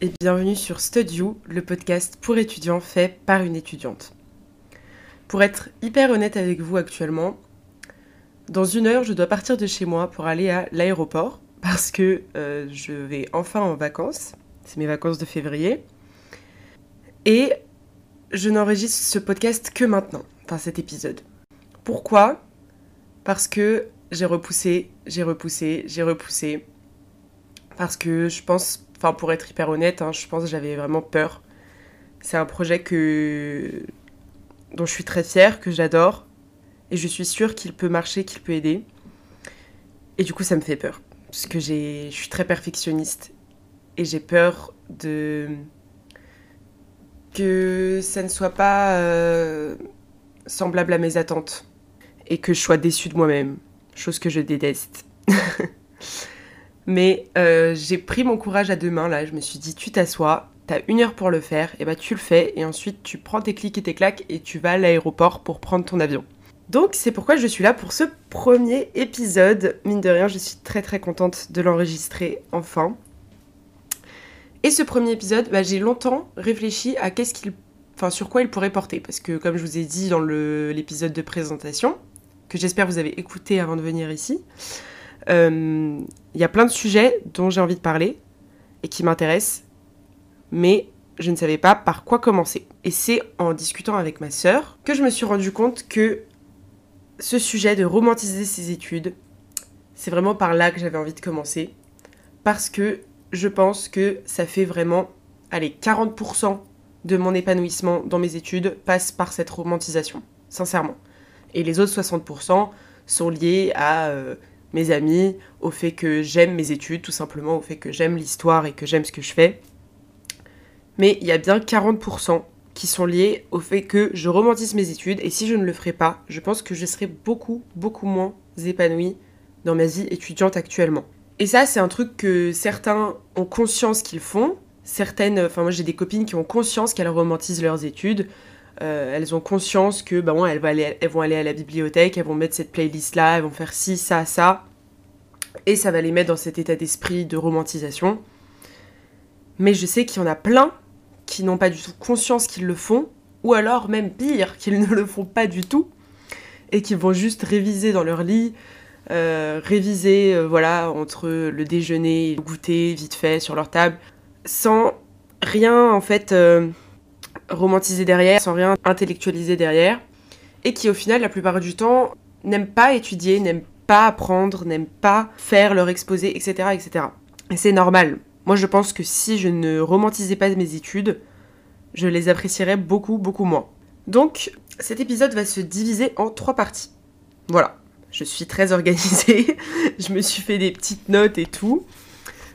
Et bienvenue sur Studio, le podcast pour étudiants fait par une étudiante. Pour être hyper honnête avec vous actuellement, dans une heure, je dois partir de chez moi pour aller à l'aéroport parce que euh, je vais enfin en vacances. C'est mes vacances de février. Et je n'enregistre ce podcast que maintenant, enfin cet épisode. Pourquoi? Parce que j'ai repoussé, j'ai repoussé, j'ai repoussé. Parce que je pense, enfin pour être hyper honnête, hein, je pense que j'avais vraiment peur. C'est un projet que dont je suis très fière, que j'adore, et je suis sûre qu'il peut marcher, qu'il peut aider. Et du coup, ça me fait peur, parce que je suis très perfectionniste, et j'ai peur de que ça ne soit pas euh, semblable à mes attentes, et que je sois déçue de moi-même, chose que je déteste. Mais euh, j'ai pris mon courage à deux mains là, je me suis dit tu t'assois, t'as une heure pour le faire, et bah tu le fais, et ensuite tu prends tes clics et tes claques et tu vas à l'aéroport pour prendre ton avion. Donc c'est pourquoi je suis là pour ce premier épisode. Mine de rien, je suis très très contente de l'enregistrer enfin. Et ce premier épisode, bah, j'ai longtemps réfléchi à qu'est-ce qu'il, enfin sur quoi il pourrait porter, parce que comme je vous ai dit dans l'épisode de présentation, que j'espère vous avez écouté avant de venir ici, euh, il y a plein de sujets dont j'ai envie de parler et qui m'intéressent mais je ne savais pas par quoi commencer. Et c'est en discutant avec ma sœur que je me suis rendu compte que ce sujet de romantiser ses études, c'est vraiment par là que j'avais envie de commencer. Parce que je pense que ça fait vraiment, allez, 40% de mon épanouissement dans mes études passe par cette romantisation, sincèrement. Et les autres 60% sont liés à euh, mes amis, au fait que j'aime mes études, tout simplement au fait que j'aime l'histoire et que j'aime ce que je fais mais il y a bien 40% qui sont liés au fait que je romantise mes études et si je ne le ferais pas, je pense que je serais beaucoup, beaucoup moins épanouie dans ma vie étudiante actuellement. Et ça, c'est un truc que certains ont conscience qu'ils font. Certaines, enfin moi j'ai des copines qui ont conscience qu'elles romantisent leurs études. Euh, elles ont conscience que bah, elles, vont aller, elles vont aller à la bibliothèque, elles vont mettre cette playlist là, elles vont faire ci, ça, ça. Et ça va les mettre dans cet état d'esprit de romantisation. Mais je sais qu'il y en a plein qui n'ont pas du tout conscience qu'ils le font, ou alors même pire, qu'ils ne le font pas du tout, et qui vont juste réviser dans leur lit, euh, réviser euh, voilà entre le déjeuner le goûter vite fait sur leur table, sans rien en fait romantiser derrière, sans rien intellectualiser derrière, et qui au final la plupart du temps n'aiment pas étudier, n'aiment pas apprendre, n'aiment pas faire leur exposé, etc. etc. Et c'est normal. Moi, je pense que si je ne romantisais pas mes études, je les apprécierais beaucoup, beaucoup moins. Donc, cet épisode va se diviser en trois parties. Voilà, je suis très organisée, je me suis fait des petites notes et tout.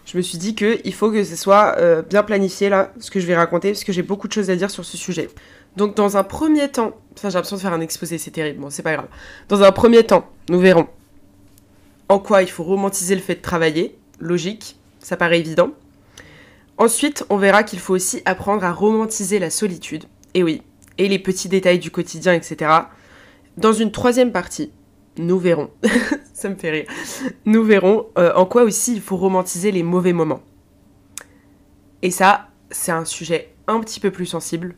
Je me suis dit qu'il faut que ce soit euh, bien planifié là, ce que je vais raconter, parce que j'ai beaucoup de choses à dire sur ce sujet. Donc, dans un premier temps, enfin, j'ai l'impression de faire un exposé, c'est terrible, bon, c'est pas grave. Dans un premier temps, nous verrons en quoi il faut romantiser le fait de travailler, logique, ça paraît évident. Ensuite, on verra qu'il faut aussi apprendre à romantiser la solitude, et oui, et les petits détails du quotidien, etc. Dans une troisième partie, nous verrons, ça me fait rire, nous verrons euh, en quoi aussi il faut romantiser les mauvais moments. Et ça, c'est un sujet un petit peu plus sensible,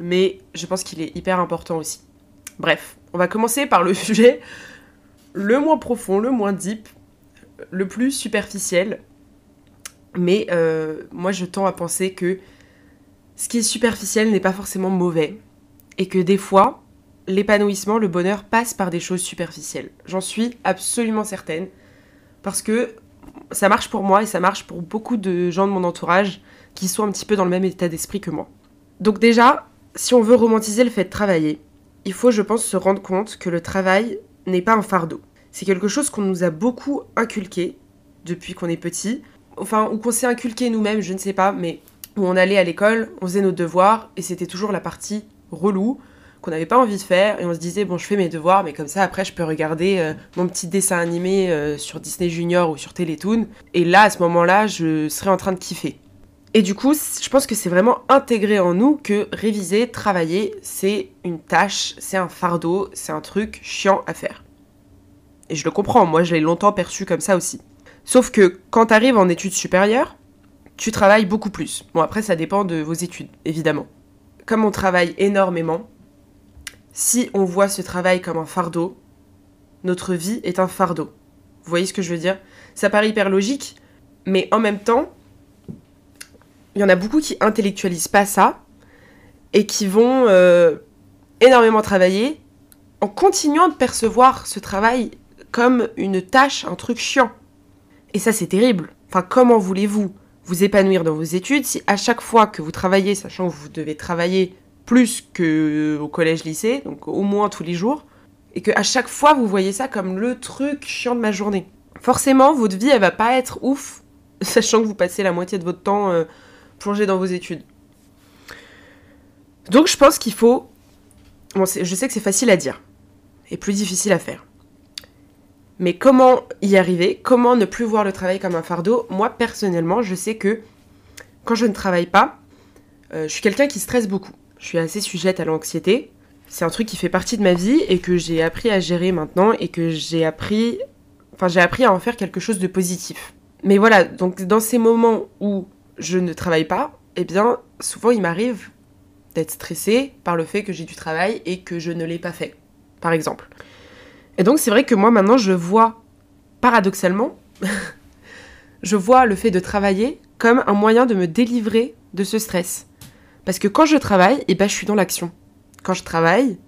mais je pense qu'il est hyper important aussi. Bref, on va commencer par le sujet le moins profond, le moins deep, le plus superficiel, mais euh, moi, je tends à penser que ce qui est superficiel n'est pas forcément mauvais. Et que des fois, l'épanouissement, le bonheur passe par des choses superficielles. J'en suis absolument certaine. Parce que ça marche pour moi et ça marche pour beaucoup de gens de mon entourage qui sont un petit peu dans le même état d'esprit que moi. Donc déjà, si on veut romantiser le fait de travailler, il faut, je pense, se rendre compte que le travail n'est pas un fardeau. C'est quelque chose qu'on nous a beaucoup inculqué depuis qu'on est petit, enfin, ou qu'on s'est inculqué nous-mêmes, je ne sais pas, mais où on allait à l'école, on faisait nos devoirs, et c'était toujours la partie relou, qu'on n'avait pas envie de faire, et on se disait, bon, je fais mes devoirs, mais comme ça, après, je peux regarder euh, mon petit dessin animé euh, sur Disney Junior ou sur Télétoon, et là, à ce moment-là, je serais en train de kiffer. Et du coup, je pense que c'est vraiment intégré en nous que réviser, travailler, c'est une tâche, c'est un fardeau, c'est un truc chiant à faire. Et je le comprends, moi je l'ai longtemps perçu comme ça aussi. Sauf que quand tu arrives en études supérieures, tu travailles beaucoup plus. Bon après ça dépend de vos études, évidemment. Comme on travaille énormément, si on voit ce travail comme un fardeau, notre vie est un fardeau. Vous voyez ce que je veux dire? Ça paraît hyper logique, mais en même temps, il y en a beaucoup qui intellectualisent pas ça et qui vont euh, énormément travailler en continuant de percevoir ce travail comme une tâche, un truc chiant. Et ça, c'est terrible. Enfin, comment voulez-vous vous épanouir dans vos études si à chaque fois que vous travaillez, sachant que vous devez travailler plus qu'au collège-lycée, donc au moins tous les jours, et que à chaque fois vous voyez ça comme le truc chiant de ma journée. Forcément, votre vie, elle va pas être ouf, sachant que vous passez la moitié de votre temps euh, plongé dans vos études. Donc je pense qu'il faut... Je sais que c'est facile à dire, et plus difficile à faire. Mais comment y arriver? Comment ne plus voir le travail comme un fardeau? Moi, personnellement, je sais que quand je ne travaille pas, euh, je suis quelqu'un qui stresse beaucoup. Je suis assez sujette à l'anxiété. C'est un truc qui fait partie de ma vie et que j'ai appris à gérer maintenant et que j'ai appris... Enfin, j'ai appris à en faire quelque chose de positif. Mais voilà, donc dans ces moments où je ne travaille pas, eh bien, souvent il m'arrive d'être stressée par le fait que j'ai du travail et que je ne l'ai pas fait, par exemple. Et donc c'est vrai que moi maintenant je vois, paradoxalement, je vois le fait de travailler comme un moyen de me délivrer de ce stress. Parce que quand je travaille, eh ben, je suis dans l'action. Quand je travaille,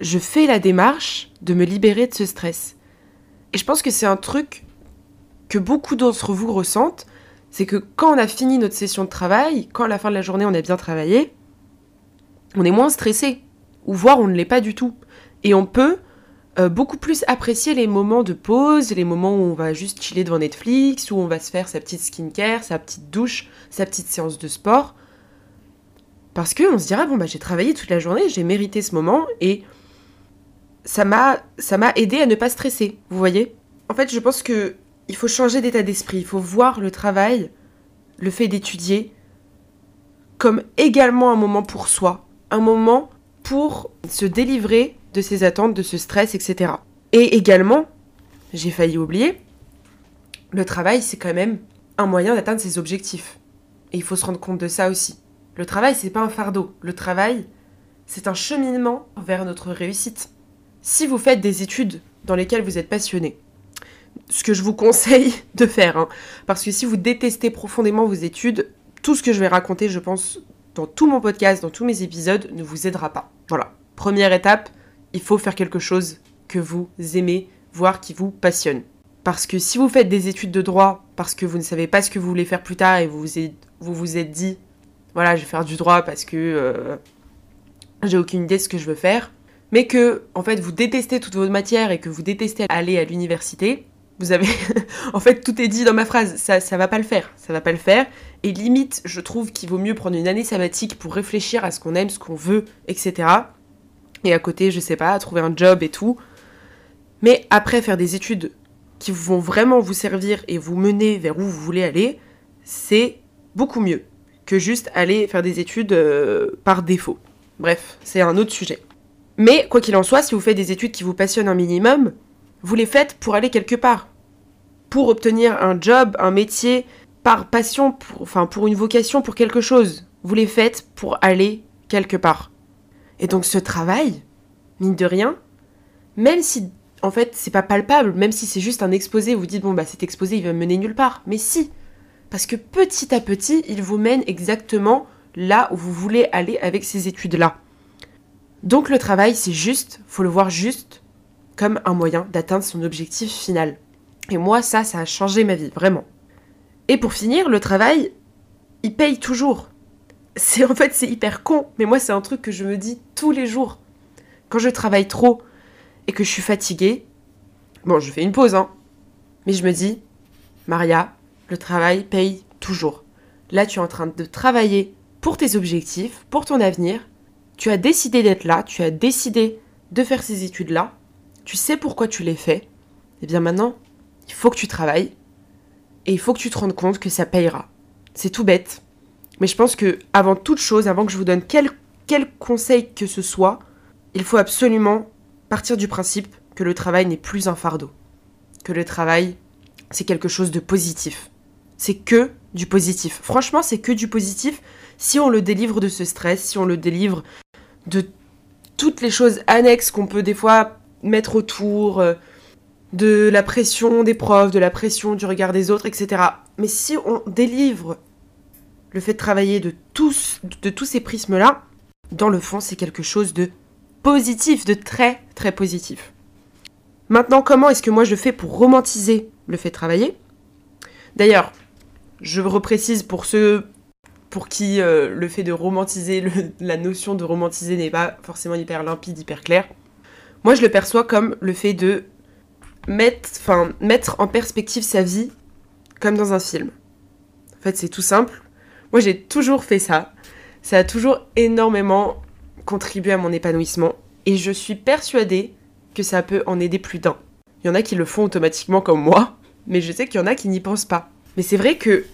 je fais la démarche de me libérer de ce stress. Et je pense que c'est un truc que beaucoup d'entre vous ressentent, c'est que quand on a fini notre session de travail, quand à la fin de la journée on a bien travaillé, on est moins stressé, ou voire on ne l'est pas du tout. Et on peut euh, beaucoup plus apprécier les moments de pause, les moments où on va juste chiller devant Netflix, où on va se faire sa petite skincare, sa petite douche, sa petite séance de sport. Parce que on se dira, bon bah j'ai travaillé toute la journée, j'ai mérité ce moment et ça m'a ça m'a aidé à ne pas stresser, vous voyez? En fait, je pense que il faut changer d'état d'esprit, il faut voir le travail, le fait d'étudier comme également un moment pour soi, un moment pour se délivrer de ses attentes, de ce stress, etc. Et également, j'ai failli oublier, le travail, c'est quand même un moyen d'atteindre ses objectifs. Et il faut se rendre compte de ça aussi. Le travail, c'est pas un fardeau. Le travail, c'est un cheminement vers notre réussite. Si vous faites des études dans lesquelles vous êtes passionné, ce que je vous conseille de faire, hein, parce que si vous détestez profondément vos études, tout ce que je vais raconter, je pense, dans tout mon podcast, dans tous mes épisodes, ne vous aidera pas. Voilà. Première étape, il faut faire quelque chose que vous aimez, voire qui vous passionne. Parce que si vous faites des études de droit parce que vous ne savez pas ce que vous voulez faire plus tard et vous vous êtes, vous, vous êtes dit, voilà, je vais faire du droit parce que euh, j'ai aucune idée de ce que je veux faire, mais que en fait vous détestez toute votre matière et que vous détestez aller à l'université, vous avez en fait tout est dit dans ma phrase, ça ça va pas le faire, ça va pas le faire. Et limite, je trouve qu'il vaut mieux prendre une année sabbatique pour réfléchir à ce qu'on aime, ce qu'on veut, etc et à côté, je sais pas, trouver un job et tout. Mais après, faire des études qui vont vraiment vous servir et vous mener vers où vous voulez aller, c'est beaucoup mieux que juste aller faire des études euh, par défaut. Bref, c'est un autre sujet. Mais quoi qu'il en soit, si vous faites des études qui vous passionnent un minimum, vous les faites pour aller quelque part. Pour obtenir un job, un métier, par passion, pour, enfin pour une vocation, pour quelque chose. Vous les faites pour aller quelque part. Et donc ce travail, mine de rien, même si en fait c'est pas palpable, même si c'est juste un exposé, vous dites bon bah cet exposé il va me mener nulle part, mais si, parce que petit à petit il vous mène exactement là où vous voulez aller avec ces études-là. Donc le travail c'est juste, faut le voir juste comme un moyen d'atteindre son objectif final. Et moi ça, ça a changé ma vie, vraiment. Et pour finir, le travail, il paye toujours c'est en fait c'est hyper con, mais moi c'est un truc que je me dis tous les jours. Quand je travaille trop et que je suis fatiguée, bon, je fais une pause hein. Mais je me dis Maria, le travail paye toujours. Là, tu es en train de travailler pour tes objectifs, pour ton avenir. Tu as décidé d'être là, tu as décidé de faire ces études-là. Tu sais pourquoi tu les fais. Et eh bien maintenant, il faut que tu travailles et il faut que tu te rendes compte que ça payera. C'est tout bête, Mais je pense que avant toute chose, avant que je vous donne quel, quel conseil que ce soit, il faut absolument partir du principe que le travail n'est plus un fardeau. Que le travail, c'est quelque chose de positif. C'est que du positif. Franchement, c'est que du positif si on le délivre de ce stress, si on le délivre de toutes les choses annexes qu'on peut des fois mettre autour, euh, de la pression des profs, de la pression du regard des autres, etc. Mais si on délivre le fait de travailler de tous, de tous ces prismes-là, dans le fond, c'est quelque chose de positif, de très très positif. Maintenant, comment est-ce que moi je fais pour romantiser le fait de travailler? D'ailleurs, je reprécise pour ceux pour qui euh, le fait de romantiser, la notion de romantiser n'est pas forcément hyper limpide, hyper clair. Moi, je le perçois comme le fait de mettre, mettre en perspective sa vie comme dans un film. En fait, c'est tout simple. Moi, j'ai toujours fait ça. Ça a toujours énormément contribué à mon épanouissement. Et je suis persuadée que ça peut en aider plus d'un. Il y en a qui le font automatiquement comme moi, mais je sais qu'il y en a qui n'y pensent pas. Mais c'est vrai que,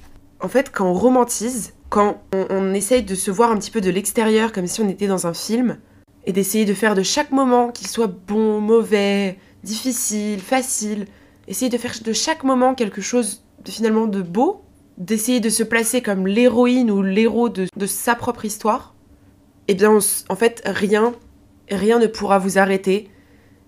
en fait, quand on romantise, quand on, essaye de se voir un petit peu de l'extérieur, comme si on était dans un film, et d'essayer de faire de chaque moment, qu'il soit bon, mauvais, difficile, facile, essayer de faire de chaque moment quelque chose de finalement de beau, d'essayer de se placer comme l'héroïne ou l'héros de, sa propre histoire, eh bien en fait rien, rien ne pourra vous arrêter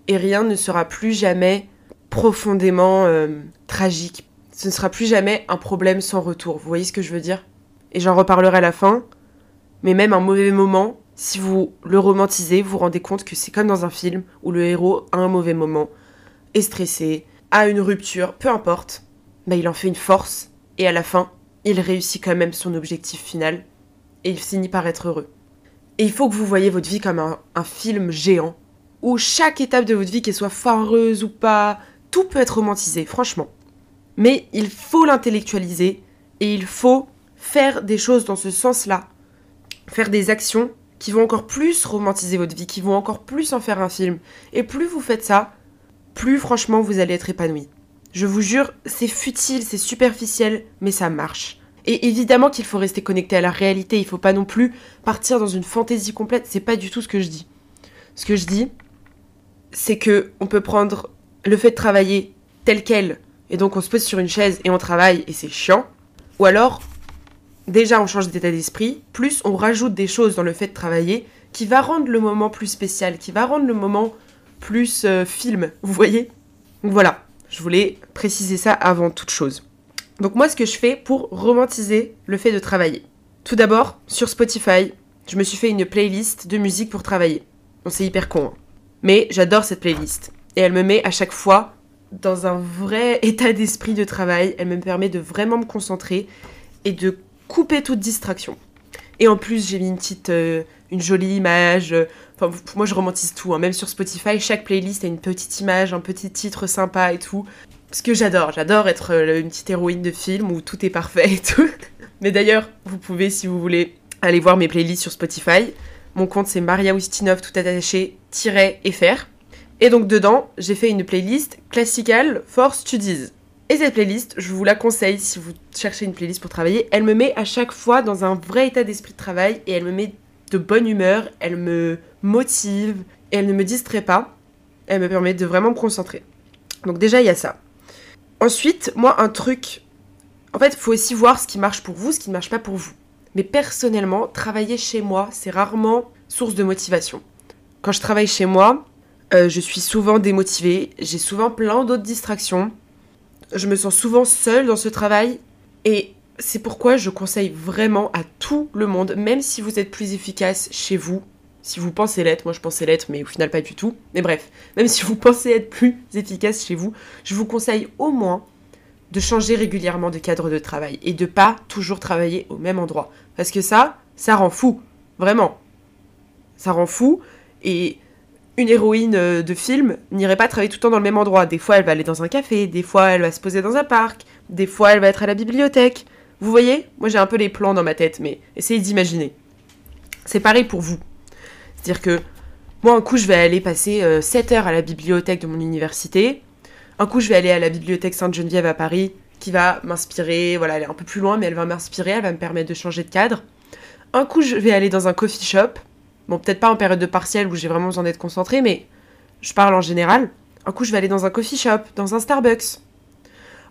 et rien ne sera plus jamais profondément euh, tragique. Ce ne sera plus jamais un problème sans retour. Vous voyez ce que je veux dire? Et j'en reparlerai à la fin. Mais même un mauvais moment, si vous le romantisez, vous rendez compte que c'est comme dans un film où le héros a un mauvais moment, est stressé, a une rupture, peu importe, bah il en fait une force et à la fin, il réussit quand même son objectif final et il finit par être heureux. Et il faut que vous voyez votre vie comme un, un film géant où chaque étape de votre vie, qu'elle soit foireuse ou pas, tout peut être romantisé, franchement. Mais il faut l'intellectualiser et il faut faire des choses dans ce sens-là, faire des actions qui vont encore plus romantiser votre vie, qui vont encore plus en faire un film. Et plus vous faites ça, plus franchement vous allez être épanoui. Je vous jure, c'est futile, c'est superficiel, mais ça marche. Et évidemment qu'il faut rester connecté à la réalité, il faut pas non plus partir dans une fantaisie complète, c'est pas du tout ce que je dis. Ce que je dis, c'est que on peut prendre le fait de travailler tel quel, et donc on se pose sur une chaise et on travaille et c'est chiant, ou alors déjà on change d'état d'esprit, plus on rajoute des choses dans le fait de travailler qui va rendre le moment plus spécial, qui va rendre le moment plus euh, film, vous voyez? Donc voilà, je voulais préciser ça avant toute chose. Donc moi ce que je fais pour romantiser le fait de travailler. Tout d'abord, sur Spotify, je me suis fait une playlist de musique pour travailler. Bon c'est hyper con, hein. mais j'adore cette playlist. Et elle me met à chaque fois dans un vrai état d'esprit de travail, elle me permet de vraiment me concentrer et de couper toute distraction. Et en plus, j'ai mis une petite, euh, une jolie image. Euh, enfin, moi, je romantise tout. Hein. Même sur Spotify, chaque playlist a une petite image, un petit titre sympa et tout. Parce que j'adore, j'adore être euh, une petite héroïne de film où tout est parfait et tout. Mais d'ailleurs, vous pouvez, si vous voulez, aller voir mes playlists sur Spotify. Mon compte, c'est Maria Ustinov, tout attaché-fr. Et donc, dedans, j'ai fait une playlist classical for studies. Et cette playlist, je vous la conseille si vous cherchez une playlist pour travailler. Elle me met à chaque fois dans un vrai état d'esprit de travail et elle me met de bonne humeur, elle me motive et elle ne me distrait pas. Elle me permet de vraiment me concentrer. Donc déjà, il y a ça. Ensuite, moi, un truc... En fait, il faut aussi voir ce qui marche pour vous, ce qui ne marche pas pour vous. Mais personnellement, travailler chez moi, c'est rarement source de motivation. Quand je travaille chez moi, euh, je suis souvent démotivée, j'ai souvent plein d'autres distractions je me sens souvent seule dans ce travail et c'est pourquoi je conseille vraiment à tout le monde, même si vous êtes plus efficace chez vous, si vous pensez l'être, moi je pensais l'être, mais au final pas du tout. Mais bref, même si vous pensez être plus efficace chez vous, je vous conseille au moins de changer régulièrement de cadre de travail et de pas toujours travailler au même endroit. Parce que ça, ça rend fou. Vraiment. Ça rend fou. Et une héroïne euh, de film n'irait pas travailler tout le temps dans le même endroit. Des fois, elle va aller dans un café, des fois, elle va se poser dans un parc, des fois, elle va être à la bibliothèque. Vous voyez Moi, j'ai un peu les plans dans ma tête, mais essayez d'imaginer. C'est pareil pour vous. C'est-à-dire que moi, un coup, je vais aller passer 7 euh, heures à la bibliothèque de mon université. Un coup, je vais aller à la bibliothèque Sainte-Geneviève à Paris, qui va m'inspirer. Voilà, elle est un peu plus loin, mais elle va m'inspirer, elle va me permettre de changer de cadre. Un coup, je vais aller dans un coffee shop. Bon, peut-être pas en période de partiel où j'ai vraiment besoin d'être concentrée, mais je parle en général. Un coup, je vais aller dans un coffee shop, dans un Starbucks.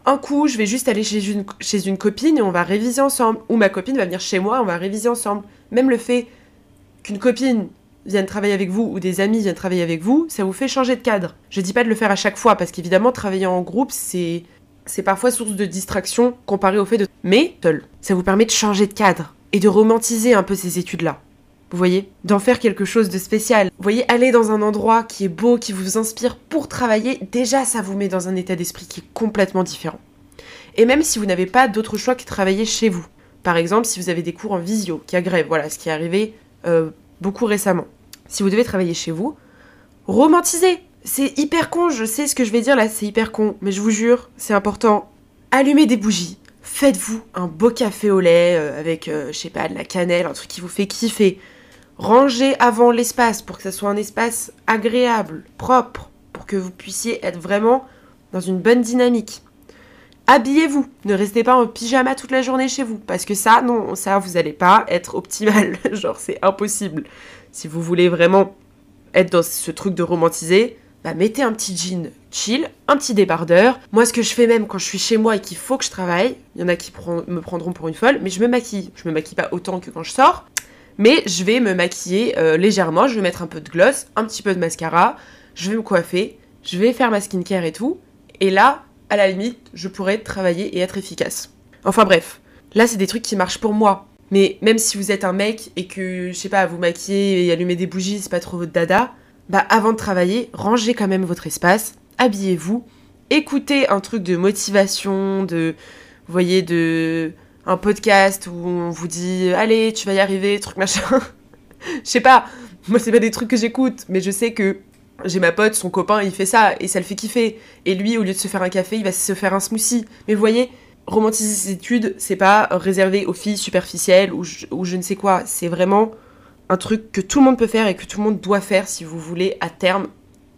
Un coup, je vais juste aller chez une, copine et on va réviser ensemble. Ou ma copine va venir chez moi, on va réviser ensemble. Même le fait qu'une copine vienne travailler avec vous ou des amis viennent travailler avec vous, ça vous fait changer de cadre. Je dis pas de le faire à chaque fois parce qu'évidemment, travailler en groupe, c'est parfois source de distraction comparé au fait de... Mais seul, ça vous permet de changer de cadre et de romantiser un peu ces études-là. Vous voyez D'en faire quelque chose de spécial. Vous voyez, aller dans un endroit qui est beau, qui vous inspire pour travailler, déjà ça vous met dans un état d'esprit qui est complètement différent. Et même si vous n'avez pas d'autre choix que travailler chez vous. Par exemple, si vous avez des cours en visio, qui a grève, voilà, ce qui est arrivé euh, beaucoup récemment. Si vous devez travailler chez vous, romantisez c'est hyper con, je sais ce que je vais dire là, c'est hyper con, mais je vous jure, c'est important. Allumez des bougies, faites-vous un beau café au lait euh, avec, euh, je sais pas, de la cannelle, un truc qui vous fait kiffer. Rangez avant l'espace pour que ça soit un espace agréable, propre, pour que vous puissiez être vraiment dans une bonne dynamique. Habillez-vous, ne restez pas en pyjama toute la journée chez vous, parce que ça, non, ça, vous n'allez pas être optimal, genre c'est impossible. Si vous voulez vraiment être dans ce truc de romantiser, bah, mettez un petit jean chill, un petit débardeur. Moi, ce que je fais même quand je suis chez moi et qu'il faut que je travaille, il y en a qui me prendront pour une folle, mais je me maquille. Je me maquille pas autant que quand je sors, mais je vais me maquiller euh, légèrement. Je vais mettre un peu de gloss, un petit peu de mascara, je vais me coiffer, je vais faire ma skincare et tout. Et là, à la limite, je pourrais travailler et être efficace. Enfin bref, là, c'est des trucs qui marchent pour moi. Mais même si vous êtes un mec et que, je sais pas, vous maquiller et allumer des bougies, c'est pas trop votre dada, bah avant de travailler, rangez quand même votre espace, habillez-vous, écoutez un truc de motivation, de, vous voyez, de un podcast où on vous dit allez, tu vas y arriver, truc machin. Je sais pas, moi c'est pas des trucs que j'écoute, mais je sais que j'ai ma pote, son copain, il fait ça et ça le fait kiffer. Et lui, au lieu de se faire un café, il va se faire un smoothie. Mais vous voyez, romantiser ses études, c'est pas réservé aux filles superficielles ou ou je ne sais quoi. C'est vraiment un truc que tout le monde peut faire et que tout le monde doit faire si vous voulez à terme,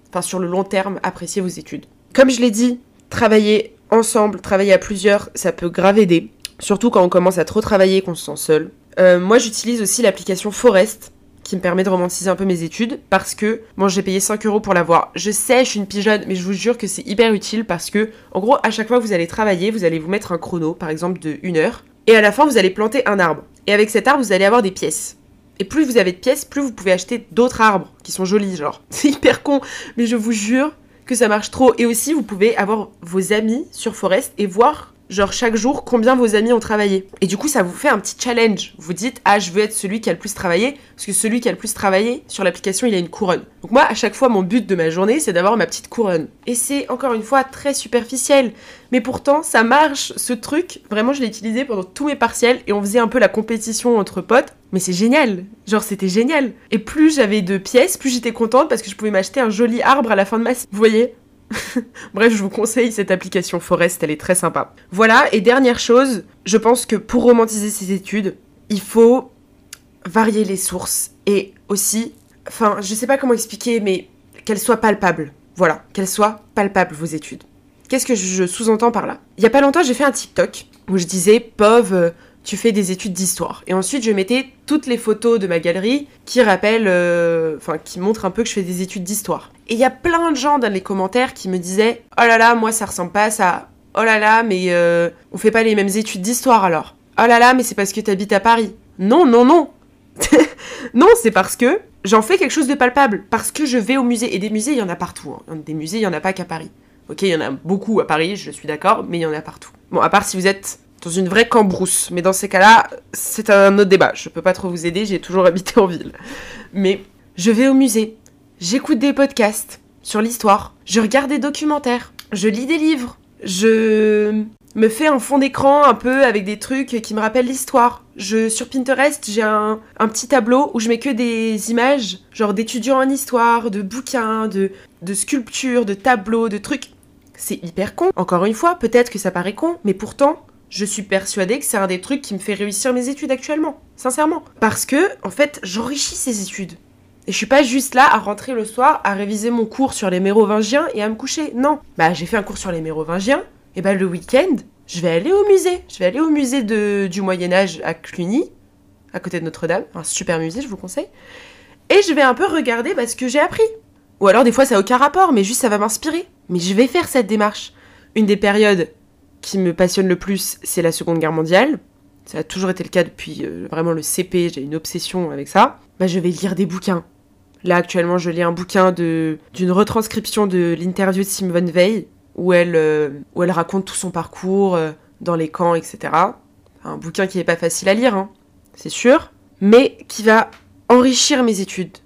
enfin sur le long terme, apprécier vos études. Comme je l'ai dit, travailler ensemble, travailler à plusieurs, ça peut grave aider. Surtout quand on commence à trop travailler et qu'on se sent seul. Euh, moi j'utilise aussi l'application Forest qui me permet de romantiser un peu mes études parce que bon j'ai payé 5 euros pour l'avoir. Je sais, je suis une pigeonne, mais je vous jure que c'est hyper utile parce que en gros à chaque fois que vous allez travailler, vous allez vous mettre un chrono par exemple de 1 heure et à la fin vous allez planter un arbre. Et avec cet arbre vous allez avoir des pièces. Et plus vous avez de pièces, plus vous pouvez acheter d'autres arbres qui sont jolis, genre. C'est hyper con, mais je vous jure que ça marche trop. Et aussi, vous pouvez avoir vos amis sur Forest et voir genre chaque jour combien vos amis ont travaillé. Et du coup, ça vous fait un petit challenge. Vous dites, ah, je veux être celui qui a le plus travaillé, parce que celui qui a le plus travaillé sur l'application, il a une couronne. Donc moi, à chaque fois, mon but de ma journée, c'est d'avoir ma petite couronne. Et c'est encore une fois très superficiel. Mais pourtant, ça marche, ce truc. Vraiment, je l'ai utilisé pendant tous mes partiels et on faisait un peu la compétition entre potes. Mais c'est génial. Genre, c'était génial. Et plus j'avais de pièces, plus j'étais contente parce que je pouvais m'acheter un joli arbre à la fin de ma... Vous voyez? Bref, je vous conseille cette application Forest, elle est très sympa. Voilà, et dernière chose, je pense que pour romantiser ses études, il faut varier les sources et aussi, enfin, je sais pas comment expliquer, mais qu'elles soient palpables. Voilà, qu'elles soient palpables vos études. Qu'est-ce que je sous-entends par là? Il y a pas longtemps, j'ai fait un TikTok où je disais, pauvre, tu fais des études d'histoire. Et ensuite, je mettais toutes les photos de ma galerie qui rappellent, euh, enfin, qui montrent un peu que je fais des études d'histoire. Et il y a plein de gens dans les commentaires qui me disaient Oh là là, moi ça ressemble pas à ça. Oh là là, mais euh, on fait pas les mêmes études d'histoire alors. Oh là là, mais c'est parce que t'habites à Paris. Non, non, non. non, c'est parce que j'en fais quelque chose de palpable. Parce que je vais au musée. Et des musées, il y en a partout. Hein. Des musées, il y en a pas qu'à Paris. Ok, il y en a beaucoup à Paris, je suis d'accord, mais il y en a partout. Bon, à part si vous êtes dans une vraie cambrousse. Mais dans ces cas-là, c'est un autre débat. Je peux pas trop vous aider, j'ai toujours habité en ville. Mais je vais au musée, j'écoute des podcasts sur l'histoire, je regarde des documentaires, je lis des livres, je me fais un fond d'écran un peu avec des trucs qui me rappellent l'histoire. Je sur Pinterest, j'ai un, petit tableau où je mets que des images, genre d'étudiants en histoire, de bouquins, de sculptures, de tableaux, de trucs. C'est hyper con. Encore une fois, peut-être que ça paraît con, mais pourtant, je suis persuadée que c'est un des trucs qui me fait réussir mes études actuellement, sincèrement. Parce que, en fait, j'enrichis ces études. Et je suis pas juste là à rentrer le soir, à réviser mon cours sur les mérovingiens et à me coucher. Non. Bah, j'ai fait un cours sur les mérovingiens, et bah, le week-end, je vais aller au musée. Je vais aller au musée du Moyen Âge à Cluny, à côté de Notre-Dame, un super musée, je vous conseille. Et je vais un peu regarder bah, ce que j'ai appris. Ou alors des fois ça n'a aucun rapport, mais juste ça va m'inspirer. Mais je vais faire cette démarche. Une des périodes qui me passionne le plus, c'est la Seconde Guerre mondiale. Ça a toujours été le cas depuis euh, vraiment le CP, j'ai une obsession avec ça. Bah, je vais lire des bouquins. Là actuellement, je lis un bouquin de d'une retranscription de l'interview de Simone Veil où elle euh, où elle raconte tout son parcours euh, dans les camps, etc. Un bouquin qui n'est pas facile à lire, hein, c'est sûr, mais qui va enrichir mes études,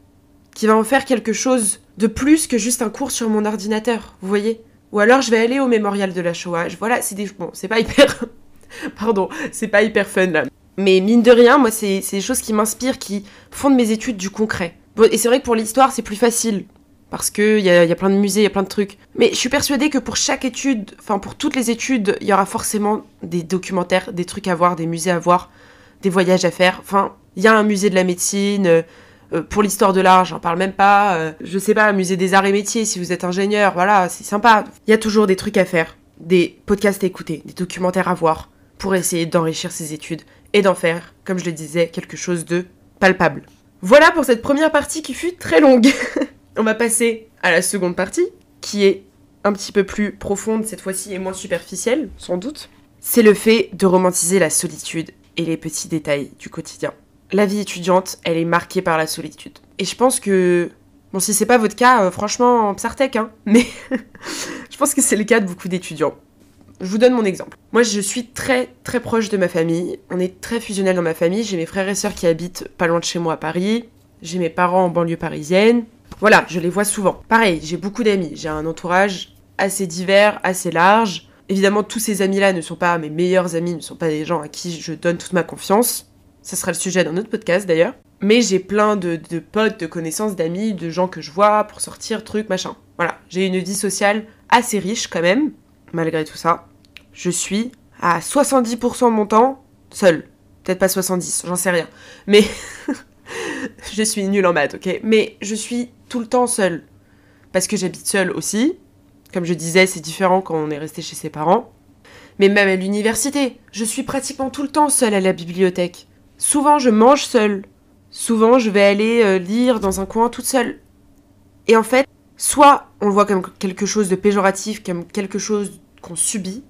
qui va en faire quelque chose de plus que juste un cours sur mon ordinateur, vous voyez Ou alors je vais aller au mémorial de la Shoah. Voilà, c'est des... Bon, c'est pas hyper... Pardon, c'est pas hyper fun là. Mais mine de rien, moi, c'est des choses qui m'inspirent, qui font de mes études du concret. Et c'est vrai que pour l'histoire, c'est plus facile. Parce qu'il y a, y a plein de musées, il y a plein de trucs. Mais je suis persuadée que pour chaque étude, enfin pour toutes les études, il y aura forcément des documentaires, des trucs à voir, des musées à voir, des voyages à faire. Enfin, il y a un musée de la médecine, euh, pour l'histoire de l'art, j'en parle même pas. Euh, je sais pas, musée des arts et métiers, si vous êtes ingénieur, voilà, c'est sympa. Il y a toujours des trucs à faire, des podcasts à écouter, des documentaires à voir, pour essayer d'enrichir ses études et d'en faire, comme je le disais, quelque chose de palpable. Voilà pour cette première partie qui fut très longue. On va passer à la seconde partie, qui est un petit peu plus profonde cette fois-ci et moins superficielle, sans doute. C'est le fait de romantiser la solitude et les petits détails du quotidien. La vie étudiante, elle est marquée par la solitude. Et je pense que Bon, si c'est pas votre cas, euh, franchement, Psartec, hein, mais je pense que c'est le cas de beaucoup d'étudiants. Je vous donne mon exemple. Moi, je suis très très proche de ma famille. On est très fusionnel dans ma famille. J'ai mes frères et sœurs qui habitent pas loin de chez moi à Paris. J'ai mes parents en banlieue parisienne. Voilà, je les vois souvent. Pareil, j'ai beaucoup d'amis. J'ai un entourage assez divers, assez large. Évidemment, tous ces amis-là ne sont pas mes meilleurs amis, ne sont pas des gens à qui je donne toute ma confiance. Ça sera le sujet d'un autre podcast d'ailleurs. Mais j'ai plein de, potes, de connaissances, d'amis, de gens que je vois pour sortir, trucs, machin. Voilà, j'ai une vie sociale assez riche quand même, malgré tout ça. Je suis à 70% de mon temps seule. Peut-être pas 70, j'en sais rien. Mais je suis nulle en maths, ok? Mais je suis tout le temps seule. Parce que j'habite seule aussi. Comme je disais, c'est différent quand on est resté chez ses parents. Mais même à l'université, je suis pratiquement tout le temps seule à la bibliothèque. Souvent, je mange seule. Souvent, je vais aller euh, lire dans un coin toute seule. Et en fait, soit on le voit comme quelque chose de péjoratif, comme quelque chose qu'on subit,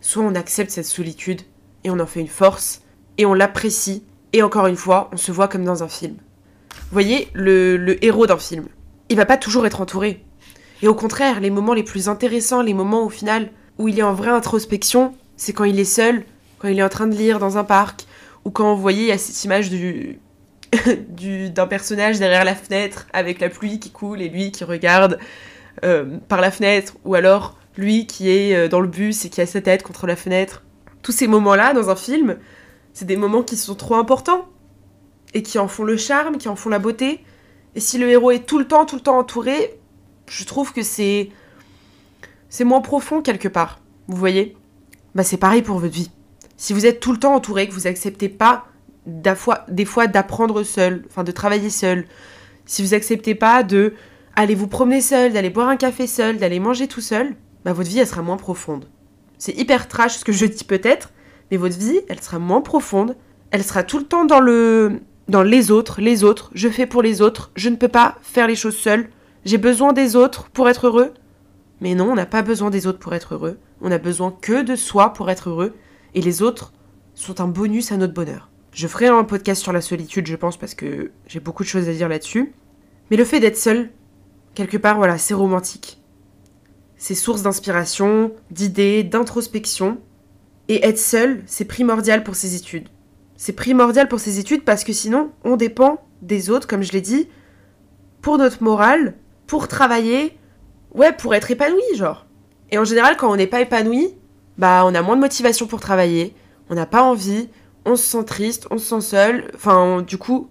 soit on accepte cette solitude et on en fait une force et on l'apprécie. Et encore une fois, on se voit comme dans un film. Vous voyez, le, héros d'un film, il va pas toujours être entouré. Et au contraire, les moments les plus intéressants, les moments au final où il est en vraie introspection, c'est quand il est seul, quand il est en train de lire dans un parc, ou quand vous voyez, il y a cette image du, d'un personnage derrière la fenêtre avec la pluie qui coule et lui qui regarde euh, par la fenêtre, ou alors lui qui est euh, dans le bus et qui a sa tête contre la fenêtre. Tous ces moments-là dans un film, c'est des moments qui sont trop importants et qui en font le charme, qui en font la beauté. Et si le héros est tout le temps, tout le temps entouré, je trouve que c'est c'est moins profond quelque part. Vous voyez? Bah c'est pareil pour votre vie. Si vous êtes tout le temps entouré, que vous acceptez pas des fois d'apprendre seul, enfin de travailler seul, si vous acceptez pas de aller vous promener seul, d'aller boire un café seul, d'aller manger tout seul, bah votre vie elle sera moins profonde. C'est hyper trash ce que je dis peut-être, mais votre vie elle sera moins profonde, elle sera tout le temps dans le dans les autres, les autres, je fais pour les autres, je ne peux pas faire les choses seul, j'ai besoin des autres pour être heureux. Mais non, on n'a pas besoin des autres pour être heureux, on a besoin que de soi pour être heureux et les autres sont un bonus à notre bonheur. Je ferai un podcast sur la solitude, je pense, parce que j'ai beaucoup de choses à dire là-dessus. Mais le fait d'être seul, quelque part, voilà, c'est romantique. C'est source d'inspiration, d'idées, d'introspection. Et être seul, c'est primordial pour ses études. C'est primordial pour ses études parce que sinon, on dépend des autres, comme je l'ai dit, pour notre morale, pour travailler, ouais, pour être épanoui, genre. Et en général, quand on n'est pas épanoui, bah on a moins de motivation pour travailler, on n'a pas envie, on se sent triste, on se sent seul, enfin du coup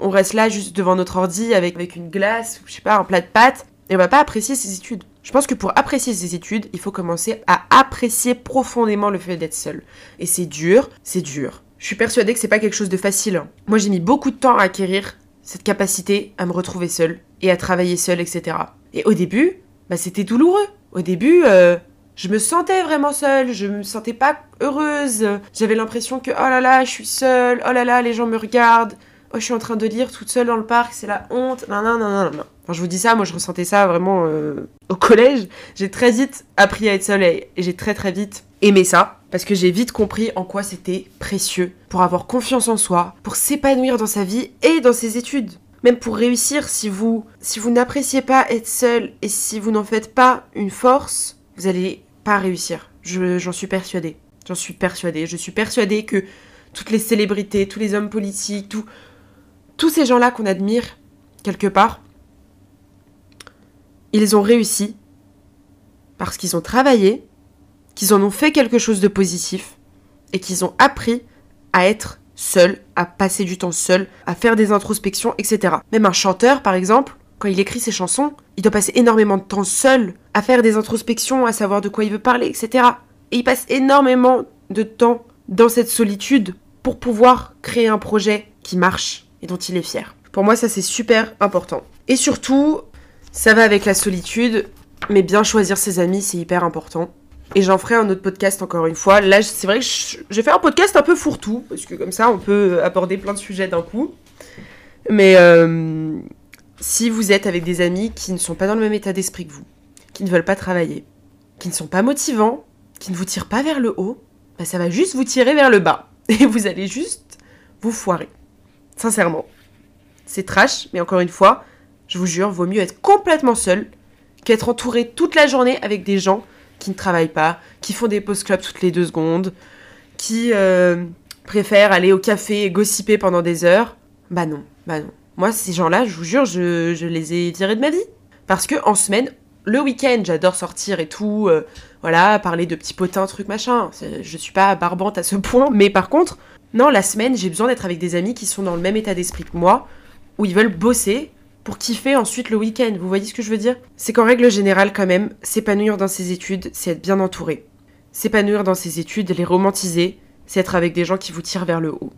on reste là juste devant notre ordi avec, avec une glace, je sais pas, un plat de pâtes, et on va pas apprécier ses études. Je pense que pour apprécier ses études, il faut commencer à apprécier profondément le fait d'être seul. Et c'est dur, c'est dur. Je suis persuadée que c'est pas quelque chose de facile. Hein. Moi j'ai mis beaucoup de temps à acquérir cette capacité à me retrouver seule et à travailler seule, etc. Et au début, bah c'était douloureux. Au début, euh, Je me sentais vraiment seule, je me sentais pas heureuse. J'avais l'impression que oh là là, je suis seule, oh là là, les gens me regardent. Oh, je suis en train de lire toute seule dans le parc, c'est la honte. Non, non, non, non, non. Quand je vous dis ça, moi je ressentais ça vraiment euh, au collège. J'ai très vite appris à être seule et j'ai très très vite aimé ça. Parce que j'ai vite compris en quoi c'était précieux pour avoir confiance en soi, pour s'épanouir dans sa vie et dans ses études. Même pour réussir, si vous, si vous n'appréciez pas être seul et si vous n'en faites pas une force, vous allez réussir. J'en suis persuadée. J'en suis persuadée. Je suis persuadée que toutes les célébrités, tous les hommes politiques, tous ces gens-là qu'on admire, quelque part, ils ont réussi parce qu'ils ont travaillé, qu'ils en ont fait quelque chose de positif et qu'ils ont appris à être seuls, à passer du temps seul, à faire des introspections, etc. Même un chanteur, par exemple, quand il écrit ses chansons, il doit passer énormément de temps seul à faire des introspections, à savoir de quoi il veut parler, etc. Et il passe énormément de temps dans cette solitude pour pouvoir créer un projet qui marche et dont il est fier. Pour moi, ça c'est super important. Et surtout, ça va avec la solitude, mais bien choisir ses amis, c'est hyper important. Et j'en ferai un autre podcast encore une fois. Là, c'est vrai que j'ai fait un podcast un peu fourre-tout, parce que comme ça, on peut aborder plein de sujets d'un coup. Mais euh, si vous êtes avec des amis qui ne sont pas dans le même état d'esprit que vous, qui ne veulent pas travailler, qui ne sont pas motivants, qui ne vous tirent pas vers le haut, bah, ça va juste vous tirer vers le bas. Et vous allez juste vous foirer. Sincèrement. C'est trash, mais encore une fois, je vous jure, vaut mieux être complètement seul qu'être entouré toute la journée avec des gens qui ne travaillent pas, qui font des post clubs toutes les deux secondes, qui euh, préfèrent aller au café et gossiper pendant des heures. Bah non, bah non. Moi, ces gens-là, je vous jure, je, les ai tirés de ma vie. Parce que en semaine, le week-end, j'adore sortir et tout, euh, voilà, parler de petits potins, trucs machin. Je suis pas barbante à ce point, mais par contre, non, la semaine, j'ai besoin d'être avec des amis qui sont dans le même état d'esprit que moi, où ils veulent bosser pour kiffer ensuite le week-end. Vous voyez ce que je veux dire? C'est qu'en règle générale, quand même, s'épanouir dans ses études, c'est être bien entouré. S'épanouir dans ses études, les romantiser, c'est être avec des gens qui vous tirent vers le haut.